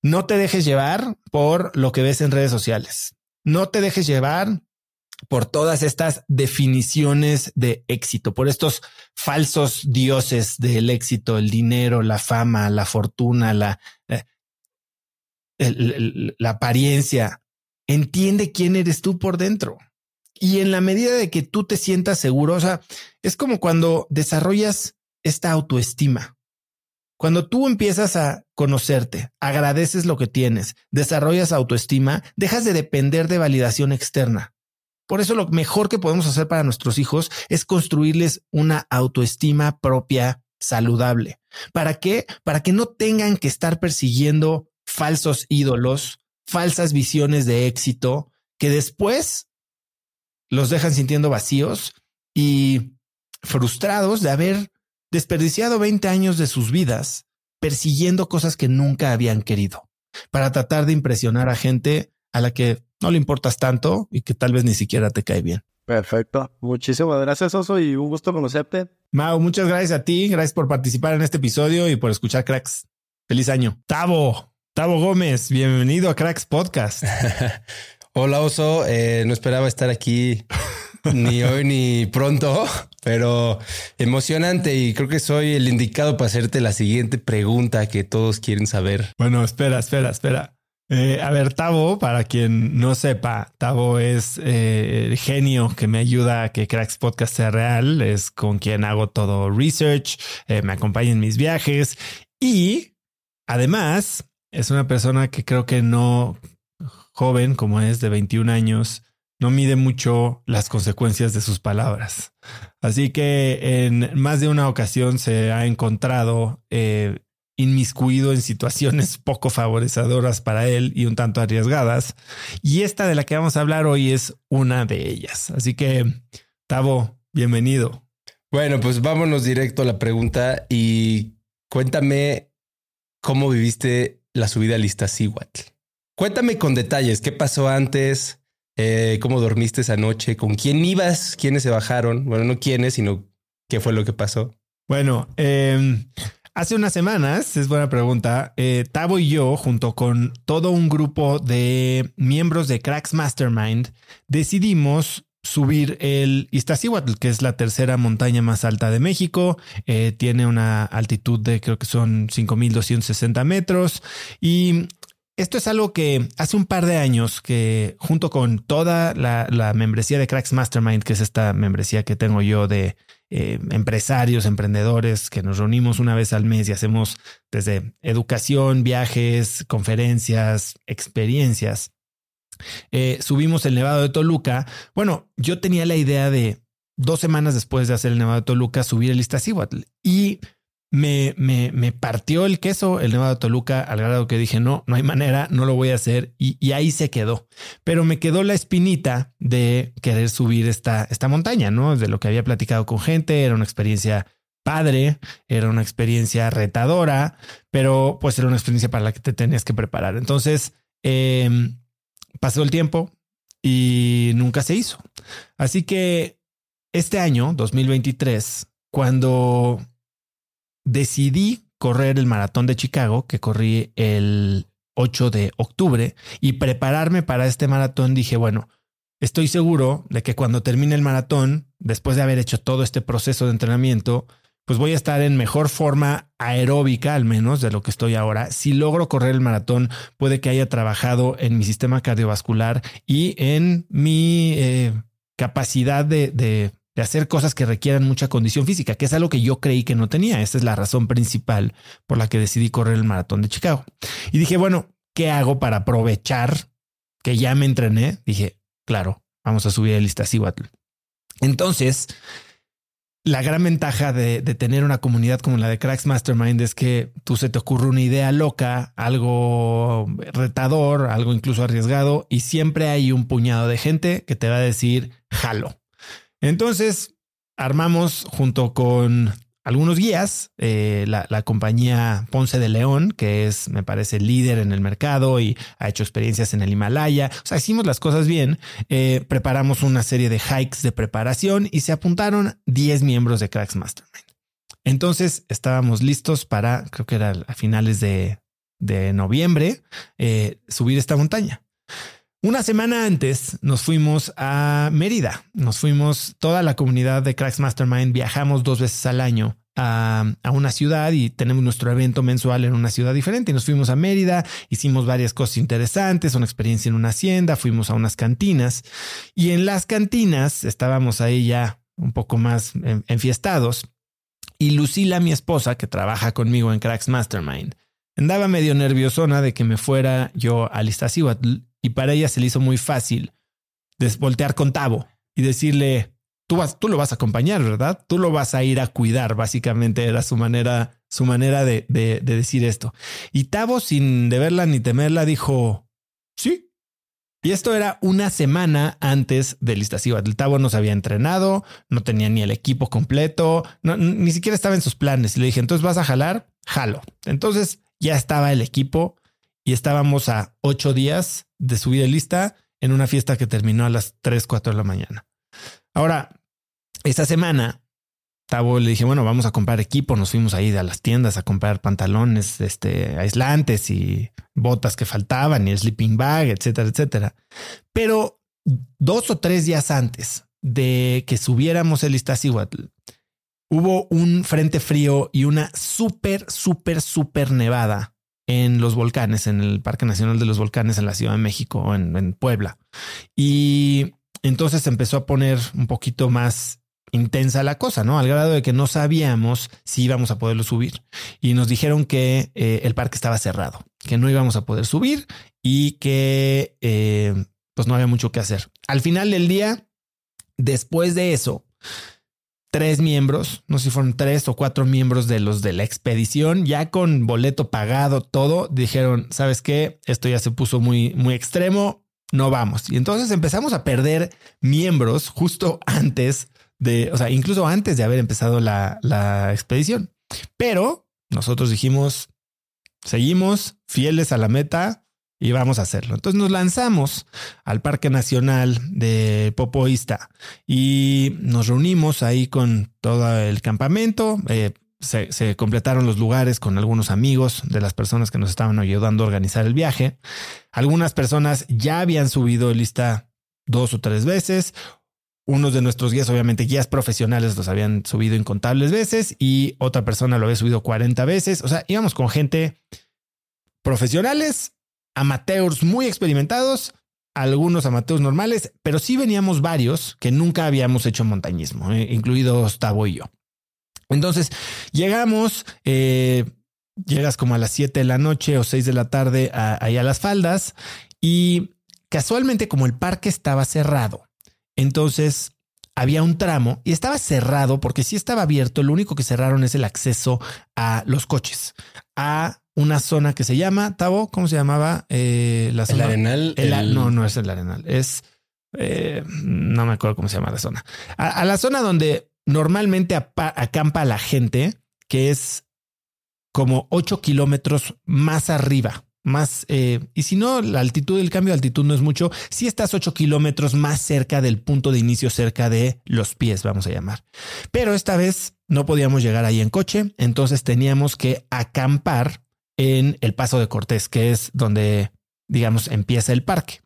No te dejes llevar por lo que ves en redes sociales. No te dejes llevar por todas estas definiciones de éxito, por estos falsos dioses del éxito, el dinero, la fama, la fortuna, la, eh, la apariencia, entiende quién eres tú por dentro. Y en la medida de que tú te sientas seguro, o sea, es como cuando desarrollas esta autoestima. Cuando tú empiezas a conocerte, agradeces lo que tienes, desarrollas autoestima, dejas de depender de validación externa. Por eso lo mejor que podemos hacer para nuestros hijos es construirles una autoestima propia saludable. ¿Para qué? Para que no tengan que estar persiguiendo falsos ídolos, falsas visiones de éxito que después los dejan sintiendo vacíos y frustrados de haber desperdiciado 20 años de sus vidas persiguiendo cosas que nunca habían querido para tratar de impresionar a gente a la que no le importas tanto y que tal vez ni siquiera te cae bien. Perfecto. Muchísimas gracias, Oso, y un gusto conocerte. Mau, muchas gracias a ti. Gracias por participar en este episodio y por escuchar cracks. Feliz año. Tavo. Tavo Gómez, bienvenido a Cracks Podcast. Hola Oso, eh, no esperaba estar aquí ni hoy ni pronto, pero emocionante y creo que soy el indicado para hacerte la siguiente pregunta que todos quieren saber. Bueno, espera, espera, espera. Eh, a ver, Tavo, para quien no sepa, Tavo es eh, el genio que me ayuda a que Cracks Podcast sea real, es con quien hago todo research, me acompaña en mis viajes y además es una persona que creo que no joven como es de 21 años, no mide mucho las consecuencias de sus palabras. Así que en más de una ocasión se ha encontrado eh, inmiscuido en situaciones poco favorecedoras para él y un tanto arriesgadas. Y esta de la que vamos a hablar hoy es una de ellas. Así que, Tavo, bienvenido. Bueno, pues vámonos directo a la pregunta y cuéntame cómo viviste la subida a lista Cihuatl. Cuéntame con detalles qué pasó antes, eh, cómo dormiste esa noche, con quién ibas, quiénes se bajaron. Bueno, no quiénes, sino qué fue lo que pasó. Bueno, em, hace unas semanas, es buena pregunta, eh, Tavo y yo, junto con todo un grupo de miembros de Cracks Mastermind, decidimos subir el Iztaccíhuatl, que es la tercera montaña más alta de México. Eh, tiene una altitud de creo que son 5.260 metros. Y esto es algo que hace un par de años que junto con toda la, membresía de Cracks Mastermind, que es esta membresía que tengo yo de eh, empresarios, emprendedores, que nos reunimos una vez al mes y hacemos desde educación, viajes, conferencias, experiencias eh, subimos el Nevado de Toluca. Bueno, yo tenía la idea de dos semanas después de hacer el Nevado de Toluca subir el Iztaccíhuatl y me, me, me, partió el queso el Nevado de Toluca al grado que dije no, no hay manera, no lo voy a hacer y, y, ahí se quedó. Pero me quedó la espinita de querer subir esta, esta montaña, ¿no? De lo que había platicado con gente, era una experiencia padre, era una experiencia retadora, pero pues era una experiencia para la que te tenías que preparar. Entonces, eh, pasó el tiempo y nunca se hizo. Así que este año, 2023, cuando decidí correr el maratón de Chicago, que corrí el 8 de octubre, y prepararme para este maratón, dije, bueno, estoy seguro de que cuando termine el maratón, después de haber hecho todo este proceso de entrenamiento, pues voy a estar en mejor forma aeróbica, al menos de lo que estoy ahora. Si logro correr el maratón, puede que haya trabajado en mi sistema cardiovascular y en mi eh, capacidad de, de, de, hacer cosas que requieran mucha condición física, que es algo que yo creí que no tenía. Esa es la razón principal por la que decidí correr el maratón de Chicago. Y dije, bueno, ¿qué hago para aprovechar que ya me entrené? Dije, claro, vamos a subir el Iztaccíhuatl. Entonces, la gran ventaja de, de, tener una comunidad como la de Cracks Mastermind es que tú se te ocurre una idea loca, algo retador, algo incluso arriesgado, y siempre hay un puñado de gente que te va a decir jalo. Entonces, armamos junto con algunos guías, eh, la, la, compañía Ponce de León, que es, me parece, líder en el mercado y ha hecho experiencias en el Himalaya. O sea, hicimos las cosas bien. Eh, preparamos una serie de hikes de preparación y se apuntaron 10 miembros de Cracks Mastermind. Entonces estábamos listos para, creo que era a finales de, de noviembre, eh, subir esta montaña. Una semana antes nos fuimos a Mérida. Nos fuimos toda la comunidad de Cracks Mastermind. Viajamos dos veces al año a, a, una ciudad y tenemos nuestro evento mensual en una ciudad diferente. Y nos fuimos a Mérida, hicimos varias cosas interesantes, una experiencia en una hacienda, fuimos a unas cantinas y en las cantinas estábamos ahí ya un poco más enfiestados. Y Lucila, mi esposa, que trabaja conmigo en Cracks Mastermind, andaba medio nerviosona de que me fuera yo a Iztaccíhuatl y para ella se le hizo muy fácil desvoltear con Tavo y decirle, tú, vas, tú lo vas a acompañar, ¿verdad? Tú lo vas a ir a cuidar, básicamente era su manera, su manera de, de, de decir esto. Y Tavo, sin deberla ni temerla, dijo, sí. Y esto era una semana antes del Iztaccíhuatl. El Tavo no se había entrenado, no tenía ni el equipo completo, ni siquiera estaba en sus planes. Y le dije, entonces vas a jalar, jalo. Entonces ya estaba el equipo y estábamos a ocho días de subir de lista en una fiesta que terminó a las 3, 4 de la mañana. Ahora, esta semana, Tavo le dije, bueno, vamos a comprar equipo. Nos fuimos ahí a las tiendas a comprar pantalones este, aislantes y botas que faltaban y el sleeping bag, etcétera, etcétera. Pero dos o tres días antes de que subiéramos el Iztaccíhuatl, hubo un frente frío y una súper, súper, súper nevada en los volcanes, en el Parque Nacional de los Volcanes en la Ciudad de México, en, en Puebla. Y entonces empezó a poner un poquito más intensa la cosa, ¿no? Al grado de que no sabíamos si íbamos a poderlo subir. Y nos dijeron que eh, el parque estaba cerrado, que no íbamos a poder subir y que eh, pues no había mucho que hacer. Al final del día, después de eso, tres miembros, no sé si fueron tres o cuatro miembros de los de la expedición, ya con boleto pagado, todo, dijeron, ¿sabes qué? Esto ya se puso muy, muy extremo, no vamos. Y entonces empezamos a perder miembros justo antes de, o sea, incluso antes de haber empezado la, la expedición. Pero nosotros dijimos, seguimos fieles a la meta, y vamos a hacerlo. Entonces nos lanzamos al Parque Nacional de Popoísta y nos reunimos ahí con todo el campamento. Eh, se, se, completaron los lugares con algunos amigos de las personas que nos estaban ayudando a organizar el viaje. Algunas personas ya habían subido lista dos o tres veces. Unos de nuestros guías, obviamente guías profesionales, los habían subido incontables veces y otra persona lo había subido 40 veces. O sea, íbamos con gente profesionales amateurs muy experimentados, algunos amateurs normales, pero sí veníamos varios que nunca habíamos hecho montañismo, eh, incluidos Tavo y yo. Entonces llegamos, eh, llegas como a las 7 de la noche o 6 de la tarde ahí a las faldas y casualmente como el parque estaba cerrado, entonces había un tramo y estaba cerrado porque sí estaba abierto, lo único que cerraron es el acceso a los coches, a una zona que se llama, Tavo, ¿cómo se llamaba? Eh, la zona, el Arenal. El, el... No, no es el Arenal, es, eh, no me acuerdo cómo se llama la zona. A, a la zona donde normalmente acampa la gente, que es como ocho kilómetros más arriba más, eh, y si no, la altitud, el cambio de altitud no es mucho, si estás 8 kilómetros más cerca del punto de inicio, cerca de los pies, vamos a llamar. Pero esta vez no podíamos llegar ahí en coche, entonces teníamos que acampar en el Paso de Cortés, que es donde, digamos, empieza el parque.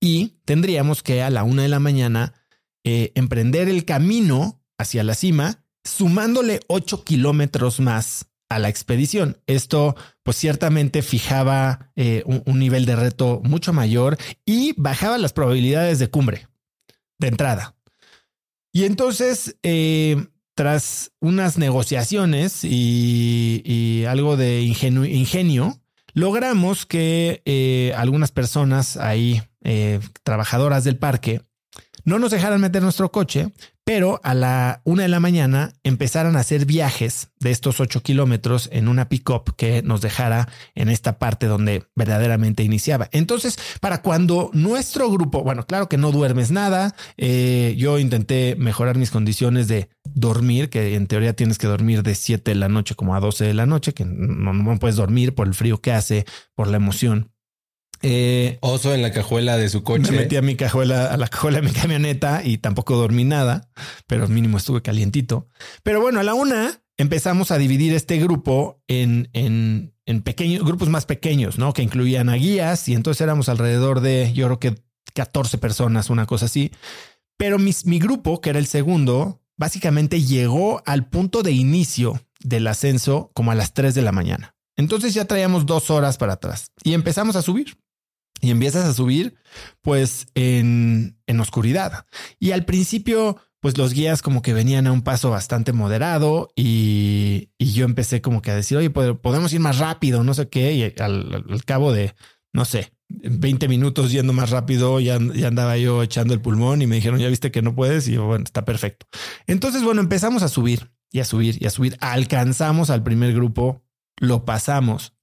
Y tendríamos que a la una de la mañana eh, emprender el camino hacia la cima, sumándole 8 kilómetros más a la expedición. Esto, pues ciertamente fijaba eh, un, nivel de reto mucho mayor y bajaba las probabilidades de cumbre de entrada. Y entonces, eh, tras unas negociaciones y, algo de ingenio, logramos que eh, algunas personas ahí, trabajadoras del parque, no nos dejaran meter nuestro coche, pero a la una de la mañana empezaron a hacer viajes de estos ocho kilómetros en una pick-up que nos dejara en esta parte donde verdaderamente iniciaba. Entonces, para cuando nuestro grupo, bueno, claro que no duermes nada, eh, yo intenté mejorar mis condiciones de dormir, que en teoría tienes que dormir de 7 de la noche como a 12 de la noche, que no, no puedes dormir por el frío que hace, por la emoción. Eh, Oso en la cajuela de su coche. Me metí a mi cajuela, a la cajuela de mi camioneta y tampoco dormí nada, pero mínimo estuve calientito. Pero bueno, a la una empezamos a dividir este grupo en, en, en pequeños grupos más pequeños, ¿no? Que incluían a guías y entonces éramos alrededor de, yo creo que 14 personas, una cosa así. Pero mi, mi grupo, que era el segundo, básicamente llegó al punto de inicio del ascenso como a las 3 de la mañana. Entonces ya traíamos dos horas para atrás y empezamos a subir y empiezas a subir pues en, en oscuridad. Y al principio pues los guías como que venían a un paso bastante moderado y, y yo empecé como que a decir, oye, podemos ir más rápido, no sé qué, y al, cabo de, no sé, 20 minutos yendo más rápido, ya, ya, andaba yo echando el pulmón y me dijeron, ya viste que no puedes y bueno, está perfecto. Entonces, bueno, empezamos a subir y a subir y a subir. Alcanzamos al primer grupo, lo pasamos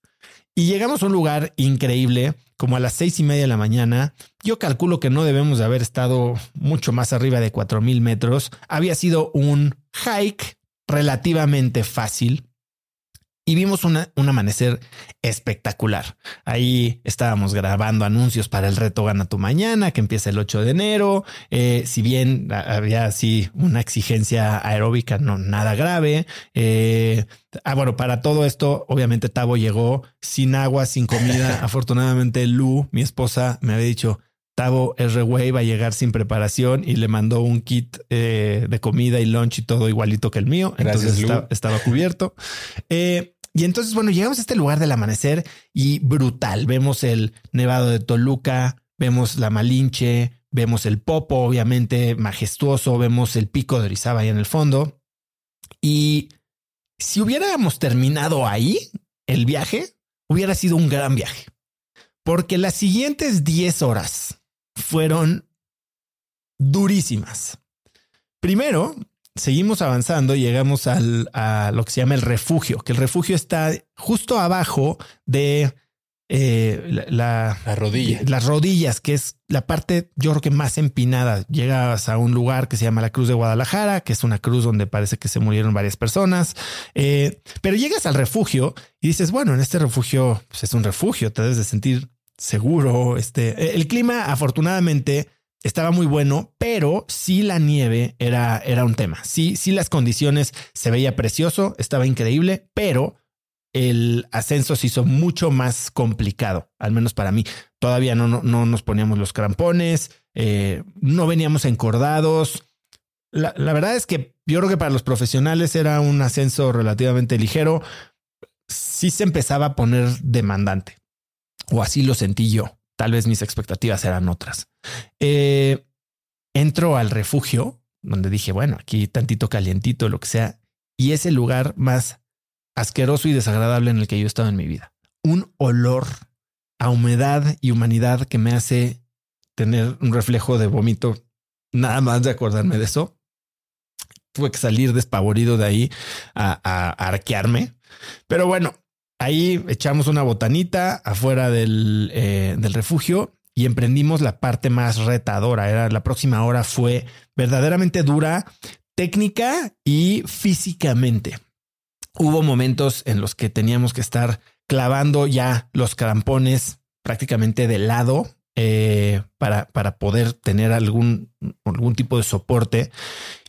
y llegamos a un lugar increíble, como a las seis y media de la mañana. Yo calculo que no debemos de haber estado mucho más arriba de cuatro mil metros. Había sido un hike relativamente fácil y vimos un amanecer espectacular. Ahí estábamos grabando anuncios para el reto Gana tu Mañana, que empieza el 8 de enero. Eh, si bien había así una exigencia aeróbica, no nada grave. Eh, ah, bueno, para todo esto, obviamente Tavo llegó sin agua, sin comida. Afortunadamente, Lu, mi esposa, me había dicho, Tavo R-Way va a llegar sin preparación y le mandó un kit eh, de comida y lunch y todo igualito que el mío. Entonces estaba cubierto. Eh, y entonces, bueno, llegamos a este lugar del amanecer y brutal. Vemos el Nevado de Toluca, vemos la Malinche, vemos el Popo, obviamente majestuoso, vemos el pico de Orizaba ahí en el fondo. Y si hubiéramos terminado ahí el viaje, hubiera sido un gran viaje. Porque las siguientes 10 horas fueron durísimas. Primero, seguimos avanzando y llegamos al, a lo que se llama el refugio, que el refugio está justo abajo de eh, la, rodilla. las rodillas, que es la parte, yo creo que más empinada. Llegas a un lugar que se llama la Cruz de Guadalajara, que es una cruz donde parece que se murieron varias personas. Eh, pero llegas al refugio y dices, bueno, en este refugio pues es un refugio, te debes de sentir seguro. Este, el clima, afortunadamente, estaba muy bueno, pero sí la nieve era, era un tema. Sí, sí las condiciones se veía precioso, estaba increíble, pero el ascenso se hizo mucho más complicado, al menos para mí. Todavía no, no, nos poníamos los crampones, eh, no veníamos encordados. La, la verdad es que yo creo que para los profesionales era un ascenso relativamente ligero. Sí se empezaba a poner demandante, o así lo sentí yo. Tal vez mis expectativas eran otras. Eh, entro al refugio donde dije, bueno, aquí tantito calientito, lo que sea, y es el lugar más asqueroso y desagradable en el que yo he estado en mi vida. Un olor a humedad y humanidad que me hace tener un reflejo de vómito, nada más de acordarme de eso. Tuve que salir despavorido de ahí a, arquearme. Pero bueno, Ahí echamos una botanita afuera del, eh, del refugio y emprendimos la parte más retadora. Era la próxima hora fue verdaderamente dura, técnica y físicamente. Hubo momentos en los que teníamos que estar clavando ya los crampones prácticamente de lado eh, para, para, poder tener algún, algún tipo de soporte.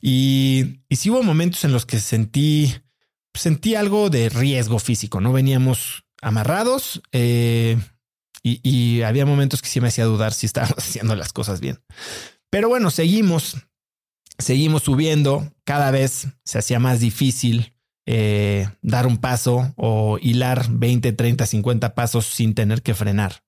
Y, y sí hubo momentos en los que sentí, sentí algo de riesgo físico, ¿no? Veníamos amarrados eh, y, había momentos que sí me hacía dudar si estábamos haciendo las cosas bien. Pero bueno, seguimos, seguimos subiendo, cada vez se hacía más difícil eh, dar un paso o hilar 20, 30, 50 pasos sin tener que frenar.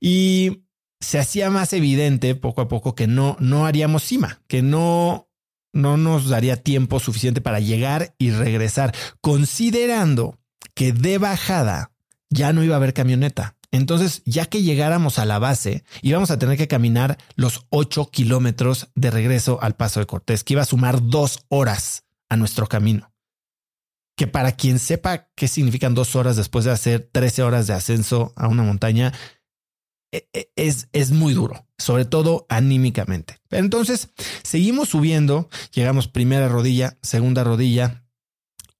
Y se hacía más evidente poco a poco que no, no haríamos cima, que no, no nos daría tiempo suficiente para llegar y regresar, considerando que de bajada ya no iba a haber camioneta. Entonces, ya que llegáramos a la base, íbamos a tener que caminar los 8 kilómetros de regreso al Paso de Cortés, que iba a sumar dos horas a nuestro camino. Que para quien sepa qué significan dos horas después de hacer 13 horas de ascenso a una montaña, e, e, es, es muy duro, sobre todo anímicamente. Entonces seguimos subiendo, llegamos primera rodilla, segunda rodilla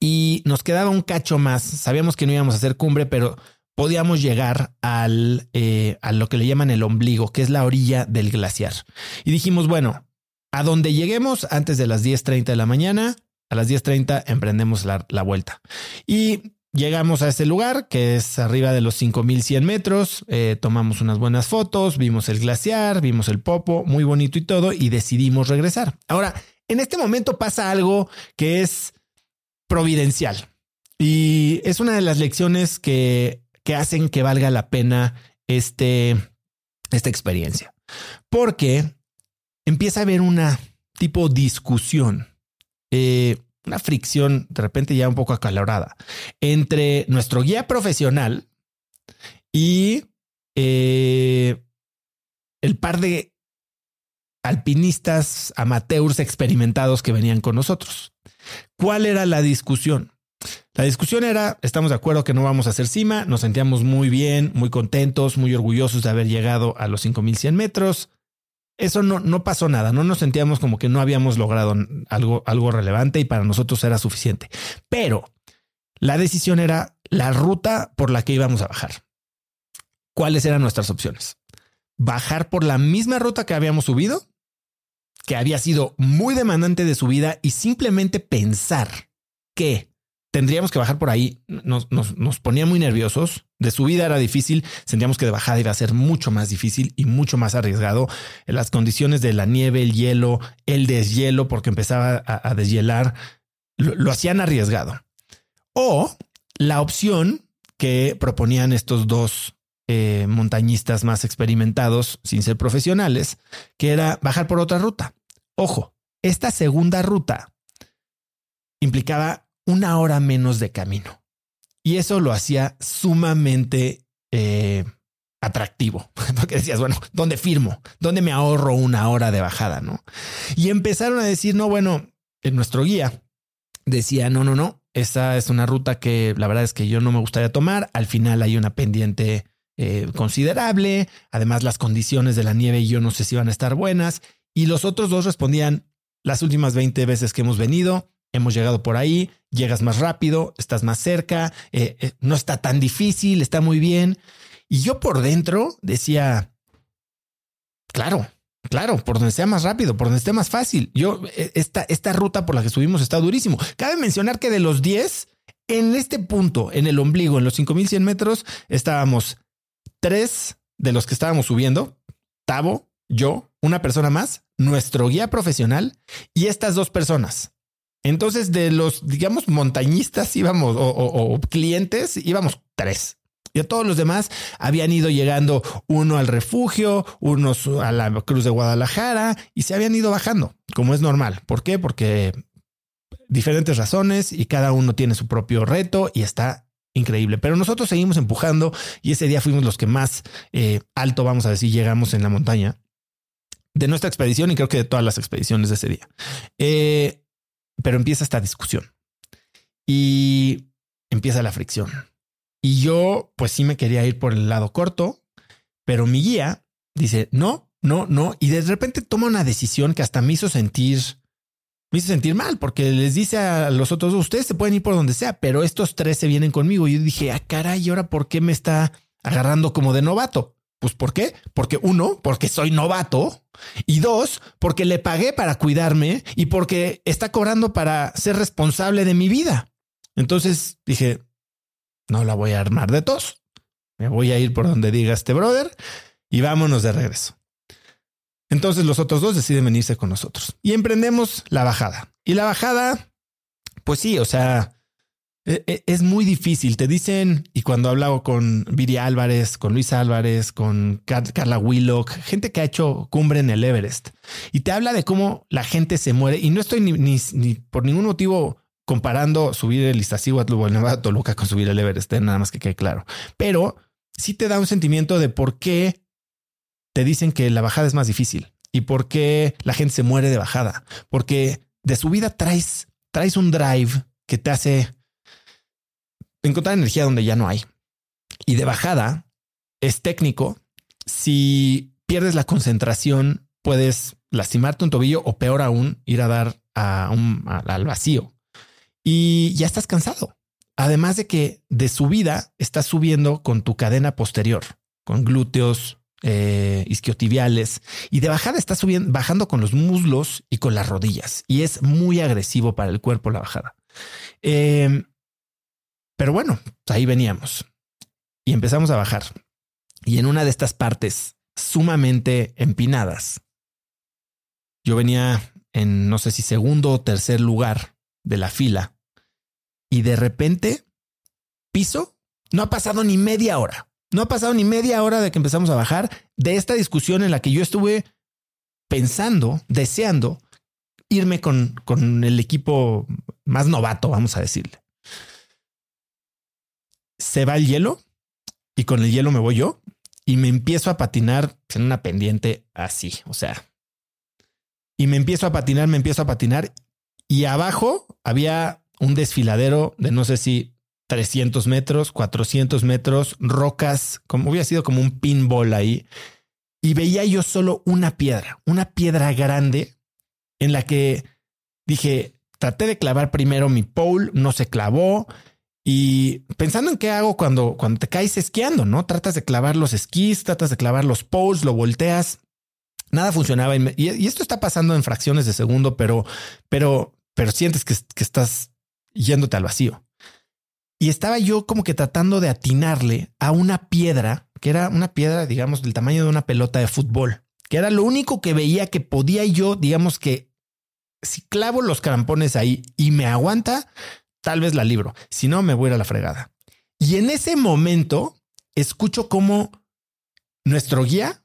y nos quedaba un cacho más. Sabíamos que no íbamos a hacer cumbre, pero podíamos llegar al, eh, a lo que le llaman el ombligo, que es la orilla del glaciar. Y dijimos, bueno, a donde lleguemos antes de las 10.30 de la mañana, a las 10.30 emprendemos la, la vuelta. Y Llegamos a este lugar que es arriba de los 5100 metros, eh, tomamos unas buenas fotos, vimos el glaciar, vimos el popo, muy bonito y todo, y decidimos regresar. Ahora, en este momento pasa algo que es providencial y es una de las lecciones que, que hacen que valga la pena este, esta experiencia, porque empieza a haber una tipo discusión. Eh, una fricción de repente ya un poco acalorada entre nuestro guía profesional y eh, el par de alpinistas amateurs experimentados que venían con nosotros. ¿Cuál era la discusión? La discusión era, estamos de acuerdo que no vamos a hacer cima, nos sentíamos muy bien, muy contentos, muy orgullosos de haber llegado a los 5100 metros, eso no, no pasó nada, no nos sentíamos como que no habíamos logrado algo, algo relevante y para nosotros era suficiente. Pero la decisión era la ruta por la que íbamos a bajar. ¿Cuáles eran nuestras opciones? Bajar por la misma ruta que habíamos subido, que había sido muy demandante de subida y simplemente pensar que tendríamos que bajar por ahí. Nos, nos, ponía muy nerviosos. De subida era difícil. Sentíamos que de bajada iba a ser mucho más difícil y mucho más arriesgado. Las condiciones de la nieve, el hielo, el deshielo, porque empezaba a, deshielar, lo, hacían arriesgado. O la opción que proponían estos dos eh, montañistas más experimentados, sin ser profesionales, que era bajar por otra ruta. Ojo, esta segunda ruta implicaba una hora menos de camino. Y eso lo hacía sumamente eh, atractivo, porque decías, bueno, ¿dónde firmo? ¿Dónde me ahorro una hora de bajada? ¿No? Y empezaron a decir, no, bueno, en nuestro guía decía, no, no, no, esa es una ruta que la verdad es que yo no me gustaría tomar. Al final hay una pendiente eh, considerable. Además, las condiciones de la nieve y yo no sé si van a estar buenas. Y los otros dos respondían, las últimas 20 veces que hemos venido, hemos llegado por ahí, llegas más rápido, estás más cerca, eh, eh, no está tan difícil, está muy bien. Y yo por dentro decía, claro, claro, por donde sea más rápido, por donde esté más fácil. Yo, e, esta, esta ruta por la que subimos está durísimo. Cabe mencionar que de los 10, en este punto, en el ombligo, en los 5100 metros, estábamos tres de los que estábamos subiendo, Tavo, yo, una persona más, nuestro guía profesional y estas dos personas. Entonces, de los, digamos, montañistas íbamos o, clientes, íbamos tres. Y a todos los demás habían ido llegando uno al refugio, unos a la Cruz de Guadalajara y se habían ido bajando, como es normal. ¿Por qué? Porque diferentes razones y cada uno tiene su propio reto y está increíble. Pero nosotros seguimos empujando y ese día fuimos los que más eh, alto, vamos a decir, llegamos en la montaña de nuestra expedición y creo que de todas las expediciones de ese día. Eh, pero empieza esta discusión y empieza la fricción. Y yo, pues sí me quería ir por el lado corto, pero mi guía dice, no, no, no. Y de repente toma una decisión que hasta me hizo sentir, me hizo sentir mal porque les dice a los otros ustedes se pueden ir por donde sea, pero estos tres se vienen conmigo. Y yo dije, ah, caray, ¿y ahora por qué me está agarrando como de novato? Pues ¿por qué? Porque uno, porque soy novato. Y dos, porque le pagué para cuidarme y porque está cobrando para ser responsable de mi vida. Entonces dije, no la voy a armar de tos. Me voy a ir por donde diga este brother y vámonos de regreso. Entonces los otros dos deciden venirse con nosotros y emprendemos la bajada. Y la bajada, pues sí, o sea, es muy difícil. Te dicen, y cuando hablado con Viri Álvarez, con Luis Álvarez, con Carla Willock, gente que ha hecho cumbre en el Everest, y te habla de cómo la gente se muere. Y no estoy ni, ni, por ningún motivo comparando subir el Iztaccíhuatl o el Nevada Toluca con subir el Everest, eh, nada más que quede claro. Pero sí te da un sentimiento de por qué te dicen que la bajada es más difícil y por qué la gente se muere de bajada. Porque de subida traes, traes un drive que te hace encontrar energía donde ya no hay. Y de bajada es técnico. Si pierdes la concentración, puedes lastimarte un tobillo o peor aún, ir a dar a un, al vacío. Y ya estás cansado. Además de que de subida estás subiendo con tu cadena posterior, con glúteos, eh, isquiotibiales y de bajada está subiendo, bajando con los muslos y con las rodillas y es muy agresivo para el cuerpo la bajada. Em, pero bueno, ahí veníamos. Y empezamos a bajar. Y en una de estas partes sumamente empinadas, yo venía en no sé si segundo o tercer lugar de la fila y de repente piso, no ha pasado ni media hora. No ha pasado ni media hora de que empezamos a bajar de esta discusión en la que yo estuve pensando, deseando irme con, con el equipo más novato, vamos a decirle. Se va el hielo y con el hielo me voy yo y me empiezo a patinar en una pendiente así, o sea, y me empiezo a patinar, me empiezo a patinar y abajo había un desfiladero de no sé si 300 metros, 400 metros, rocas, como hubiera sido como un pinball ahí. Y veía yo solo una piedra, una piedra grande en la que dije, traté de clavar primero mi pole, no se clavó. Y pensando en qué hago cuando, cuando te caes esquiando, ¿no? Tratas de clavar los esquís, tratas de clavar los poles, lo volteas. Nada funcionaba. Y, esto está pasando en fracciones de segundo, pero, pero, pero sientes que, que estás yéndote al vacío. Y estaba yo como que tratando de atinarle a una piedra, que era una piedra, digamos, del tamaño de una pelota de fútbol, que era lo único que veía que podía yo, digamos que si clavo los carampones ahí y me aguanta, tal vez la libro. Si no, me voy a ir a la fregada. Y en ese momento escucho cómo nuestro guía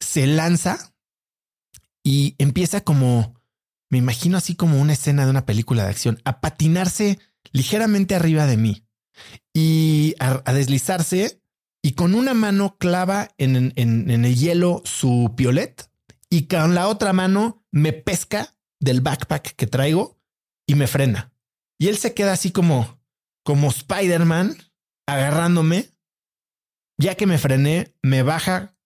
se lanza y empieza como, me imagino así como una escena de una película de acción, a patinarse ligeramente arriba de mí y a, deslizarse y con una mano clava en, el hielo su piolet y con la otra mano me pesca del backpack que traigo y me frena. Y él se queda así como, como Spider-Man agarrándome. Ya que me frené, me baja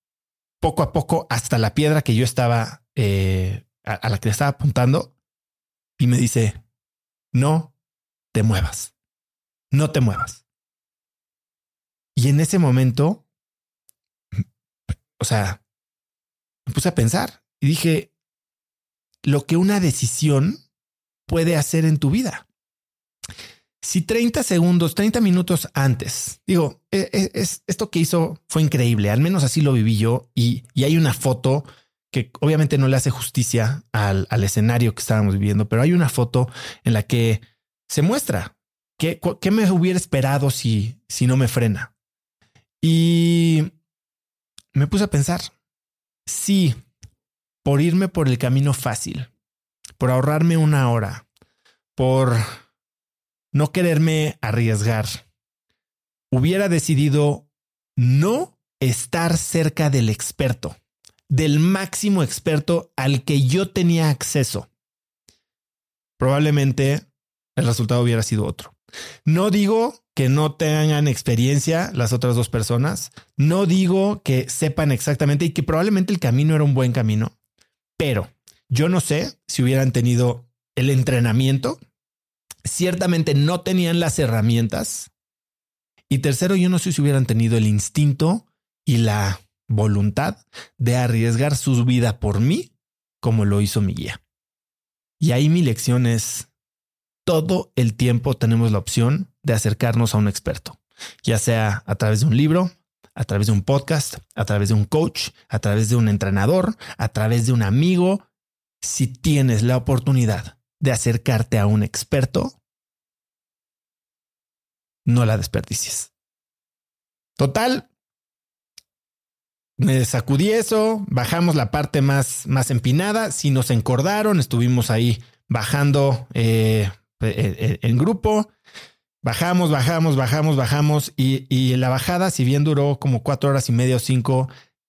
poco a poco hasta la piedra que yo estaba, eh, a la que estaba apuntando y me dice, no te muevas no te muevas. Y en ese momento, o sea, me puse a pensar y dije, lo que una decisión puede hacer en tu vida. Si 30 segundos, 30 minutos antes, digo, e, e, es, esto que hizo fue increíble, al menos así lo viví yo y, hay una foto que obviamente no le hace justicia al, al escenario que estábamos viviendo, pero hay una foto en la que se muestra ¿Qué, me hubiera esperado si, si no me frena? Y me puse a pensar, si por irme por el camino fácil, por ahorrarme una hora, por no quererme arriesgar, hubiera decidido no estar cerca del experto, del máximo experto al que yo tenía acceso, probablemente el resultado hubiera sido otro. No digo que no tengan experiencia las otras dos personas, no digo que sepan exactamente y que probablemente el camino era un buen camino, pero yo no sé si hubieran tenido el entrenamiento. Ciertamente no tenían las herramientas. Y tercero, yo no sé si hubieran tenido el instinto y la voluntad de arriesgar su vida por mí como lo hizo mi guía. Y ahí mi lección es, todo el tiempo tenemos la opción de acercarnos a un experto, ya sea a través de un libro, a través de un podcast, a través de un coach, a través de un entrenador, a través de un amigo. Si tienes la oportunidad de acercarte a un experto, no la desperdicies. Total, me sacudí eso, bajamos la parte más, más empinada, si nos encordaron, estuvimos ahí bajando eh, eh, eh, en grupo, bajamos, bajamos, bajamos, bajamos y, y, la bajada, si bien duró como cuatro horas y media o cinco,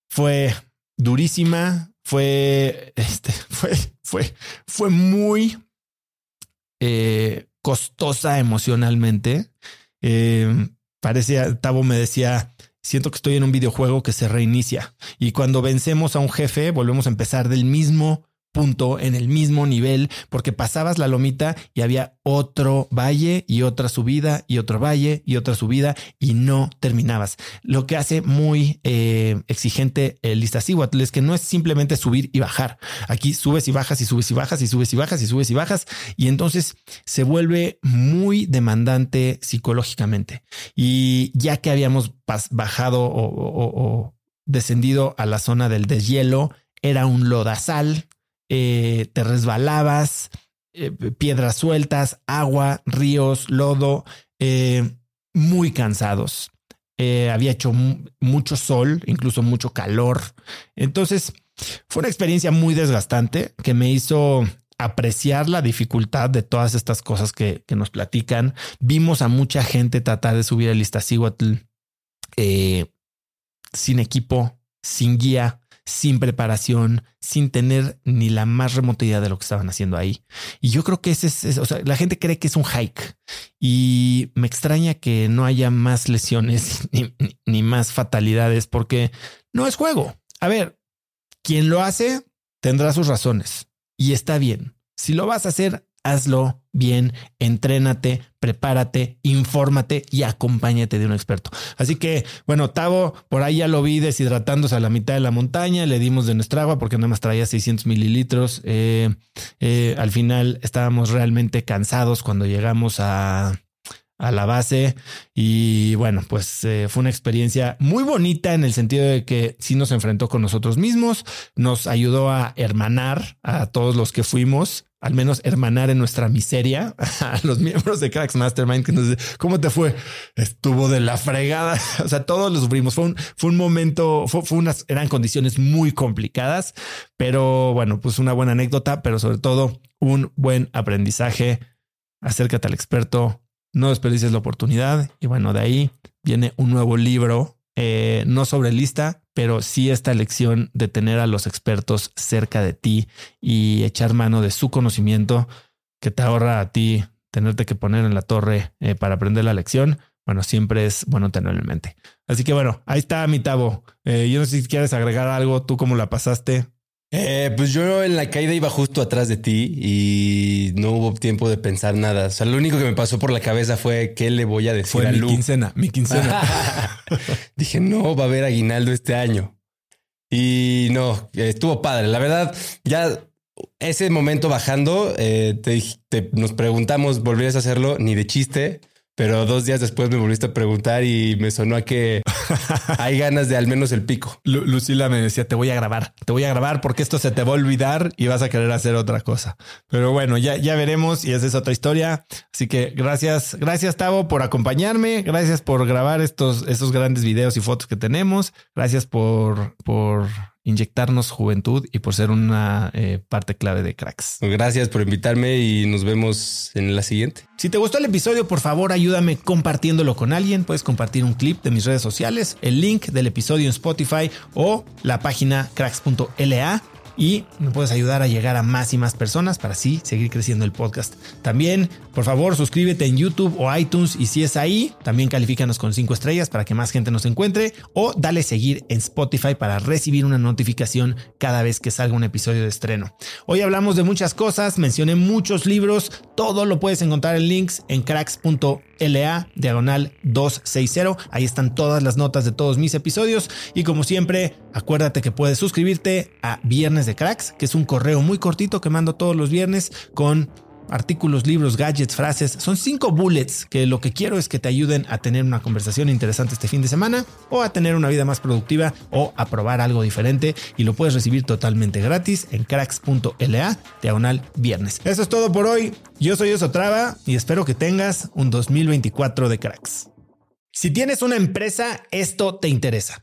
fue durísima, fue, este, fue, fue, fue muy costosa emocionalmente. parecía, Tavo me decía, siento que estoy en un videojuego que se reinicia y cuando vencemos a un jefe volvemos a empezar del mismo punto, en el mismo nivel, porque pasabas la lomita y había otro valle y otra subida y otro valle y otra subida y no terminabas. Lo que hace muy eh, exigente el Iztaccíhuatl es que no es simplemente subir y bajar. Aquí subes y bajas y subes y bajas y subes y bajas y subes y bajas y entonces se vuelve muy demandante psicológicamente. Y ya que habíamos bajado o, o descendido a la zona del deshielo, era un lodazal eh, te resbalabas, eh, piedras sueltas, agua, ríos, lodo, eh, muy cansados. había hecho mucho sol, incluso mucho calor. Entonces, fue una experiencia muy desgastante que me hizo apreciar la dificultad de todas estas cosas que, nos platican. Vimos a mucha gente tratar de subir el Iztaccíhuatl sin equipo, sin guía, sin preparación, sin tener ni la más remota idea de lo que estaban haciendo ahí. Y yo creo que ese es, o sea, la gente cree que es un hike y me extraña que no haya más lesiones ni, ni más fatalidades porque no es juego. A ver, quien lo hace tendrá sus razones y está bien. Si lo vas a hacer, hazlo bien, entrénate, prepárate, infórmate y acompáñate de un experto. Así que, bueno, Tavo, por ahí ya lo vi deshidratándose a la mitad de la montaña, le dimos de nuestra agua porque nada más traía 600 mililitros. Eh, eh, al final estábamos realmente cansados cuando llegamos a, a la base y bueno, pues eh, fue una experiencia muy bonita en el sentido de que sí nos enfrentó con nosotros mismos, nos ayudó a hermanar a todos los que fuimos al menos hermanar en nuestra miseria a los miembros de Cracks Mastermind que nos dice, ¿cómo te fue? Estuvo de la fregada. O sea, todos lo sufrimos. Fue un, fue un momento, fue, unas, eran condiciones muy complicadas, pero bueno, pues una buena anécdota, pero sobre todo un buen aprendizaje. Acércate al experto, no desperdicies la oportunidad. Y bueno, de ahí viene un nuevo libro, eh, no sobre lista, pero sí esta lección de tener a los expertos cerca de ti y echar mano de su conocimiento que te ahorra a ti tenerte que poner en la torre eh, para aprender la lección. Bueno, siempre es bueno tenerlo en mente. Así que bueno, ahí está mi tabo. Eh, yo no sé si quieres agregar algo, tú cómo la pasaste. Eh, pues yo en la caída iba justo atrás de ti y no hubo tiempo de pensar nada. O sea, lo único que me pasó por la cabeza fue qué le voy a decir fue a mi Lu. quincena, mi quincena. Dije, no, va a haber aguinaldo este año. Y no, estuvo padre. La verdad, ya ese momento bajando, eh, te, te- nos preguntamos, ¿volverías a hacerlo? Ni de chiste. Pero dos días después me volviste a preguntar y me sonó a que hay ganas de al menos el pico. Lu- Lucila me decía, te voy a grabar, te voy a grabar porque esto se te va a olvidar y vas a querer hacer otra cosa. Pero bueno, ya, ya veremos y esa es otra historia. Así que gracias, gracias Tavo por acompañarme, gracias por grabar estos, estos grandes videos y fotos que tenemos, gracias por, por inyectarnos juventud y por ser una eh, parte clave de cracks. Gracias por invitarme y nos vemos en la siguiente. Si te gustó el episodio, por favor ayúdame compartiéndolo con alguien. Puedes compartir un clip de mis redes sociales, el link del episodio en Spotify o la página cracks.la. y me puedes ayudar a llegar a más y más personas para así seguir creciendo el podcast. También, por favor, suscríbete en YouTube o iTunes y si es ahí, también califícanos con 5 estrellas para que más gente nos encuentre o dale seguir en Spotify para recibir una notificación cada vez que salga un episodio de estreno. Hoy hablamos de muchas cosas, mencioné muchos libros, todo lo puedes encontrar en links en cracks.la diagonal 260. Ahí están todas las notas de todos mis episodios y como siempre, acuérdate que puedes suscribirte a Viernes de Cracks, que es un correo muy cortito que mando todos los viernes con artículos, libros, gadgets, frases. Son cinco bullets que lo que quiero es que te ayuden a tener una conversación interesante este fin de semana o a tener una vida más productiva o a probar algo diferente y lo puedes recibir totalmente gratis en cracks.la diagonal viernes. Eso es todo por hoy. Yo soy Osotrava y espero que tengas un 2024 de cracks. Si tienes una empresa, esto te interesa.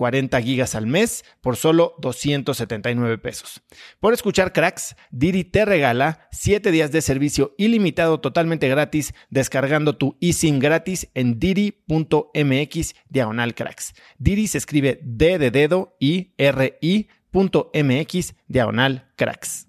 40 gigas al mes por solo 279 pesos. Por escuchar cracks, Didi te regala 7 días de servicio ilimitado totalmente gratis descargando tu eSIM gratis en didi.mx diagonal cracks. Didi se escribe D de dedo y R I.mx diagonal cracks.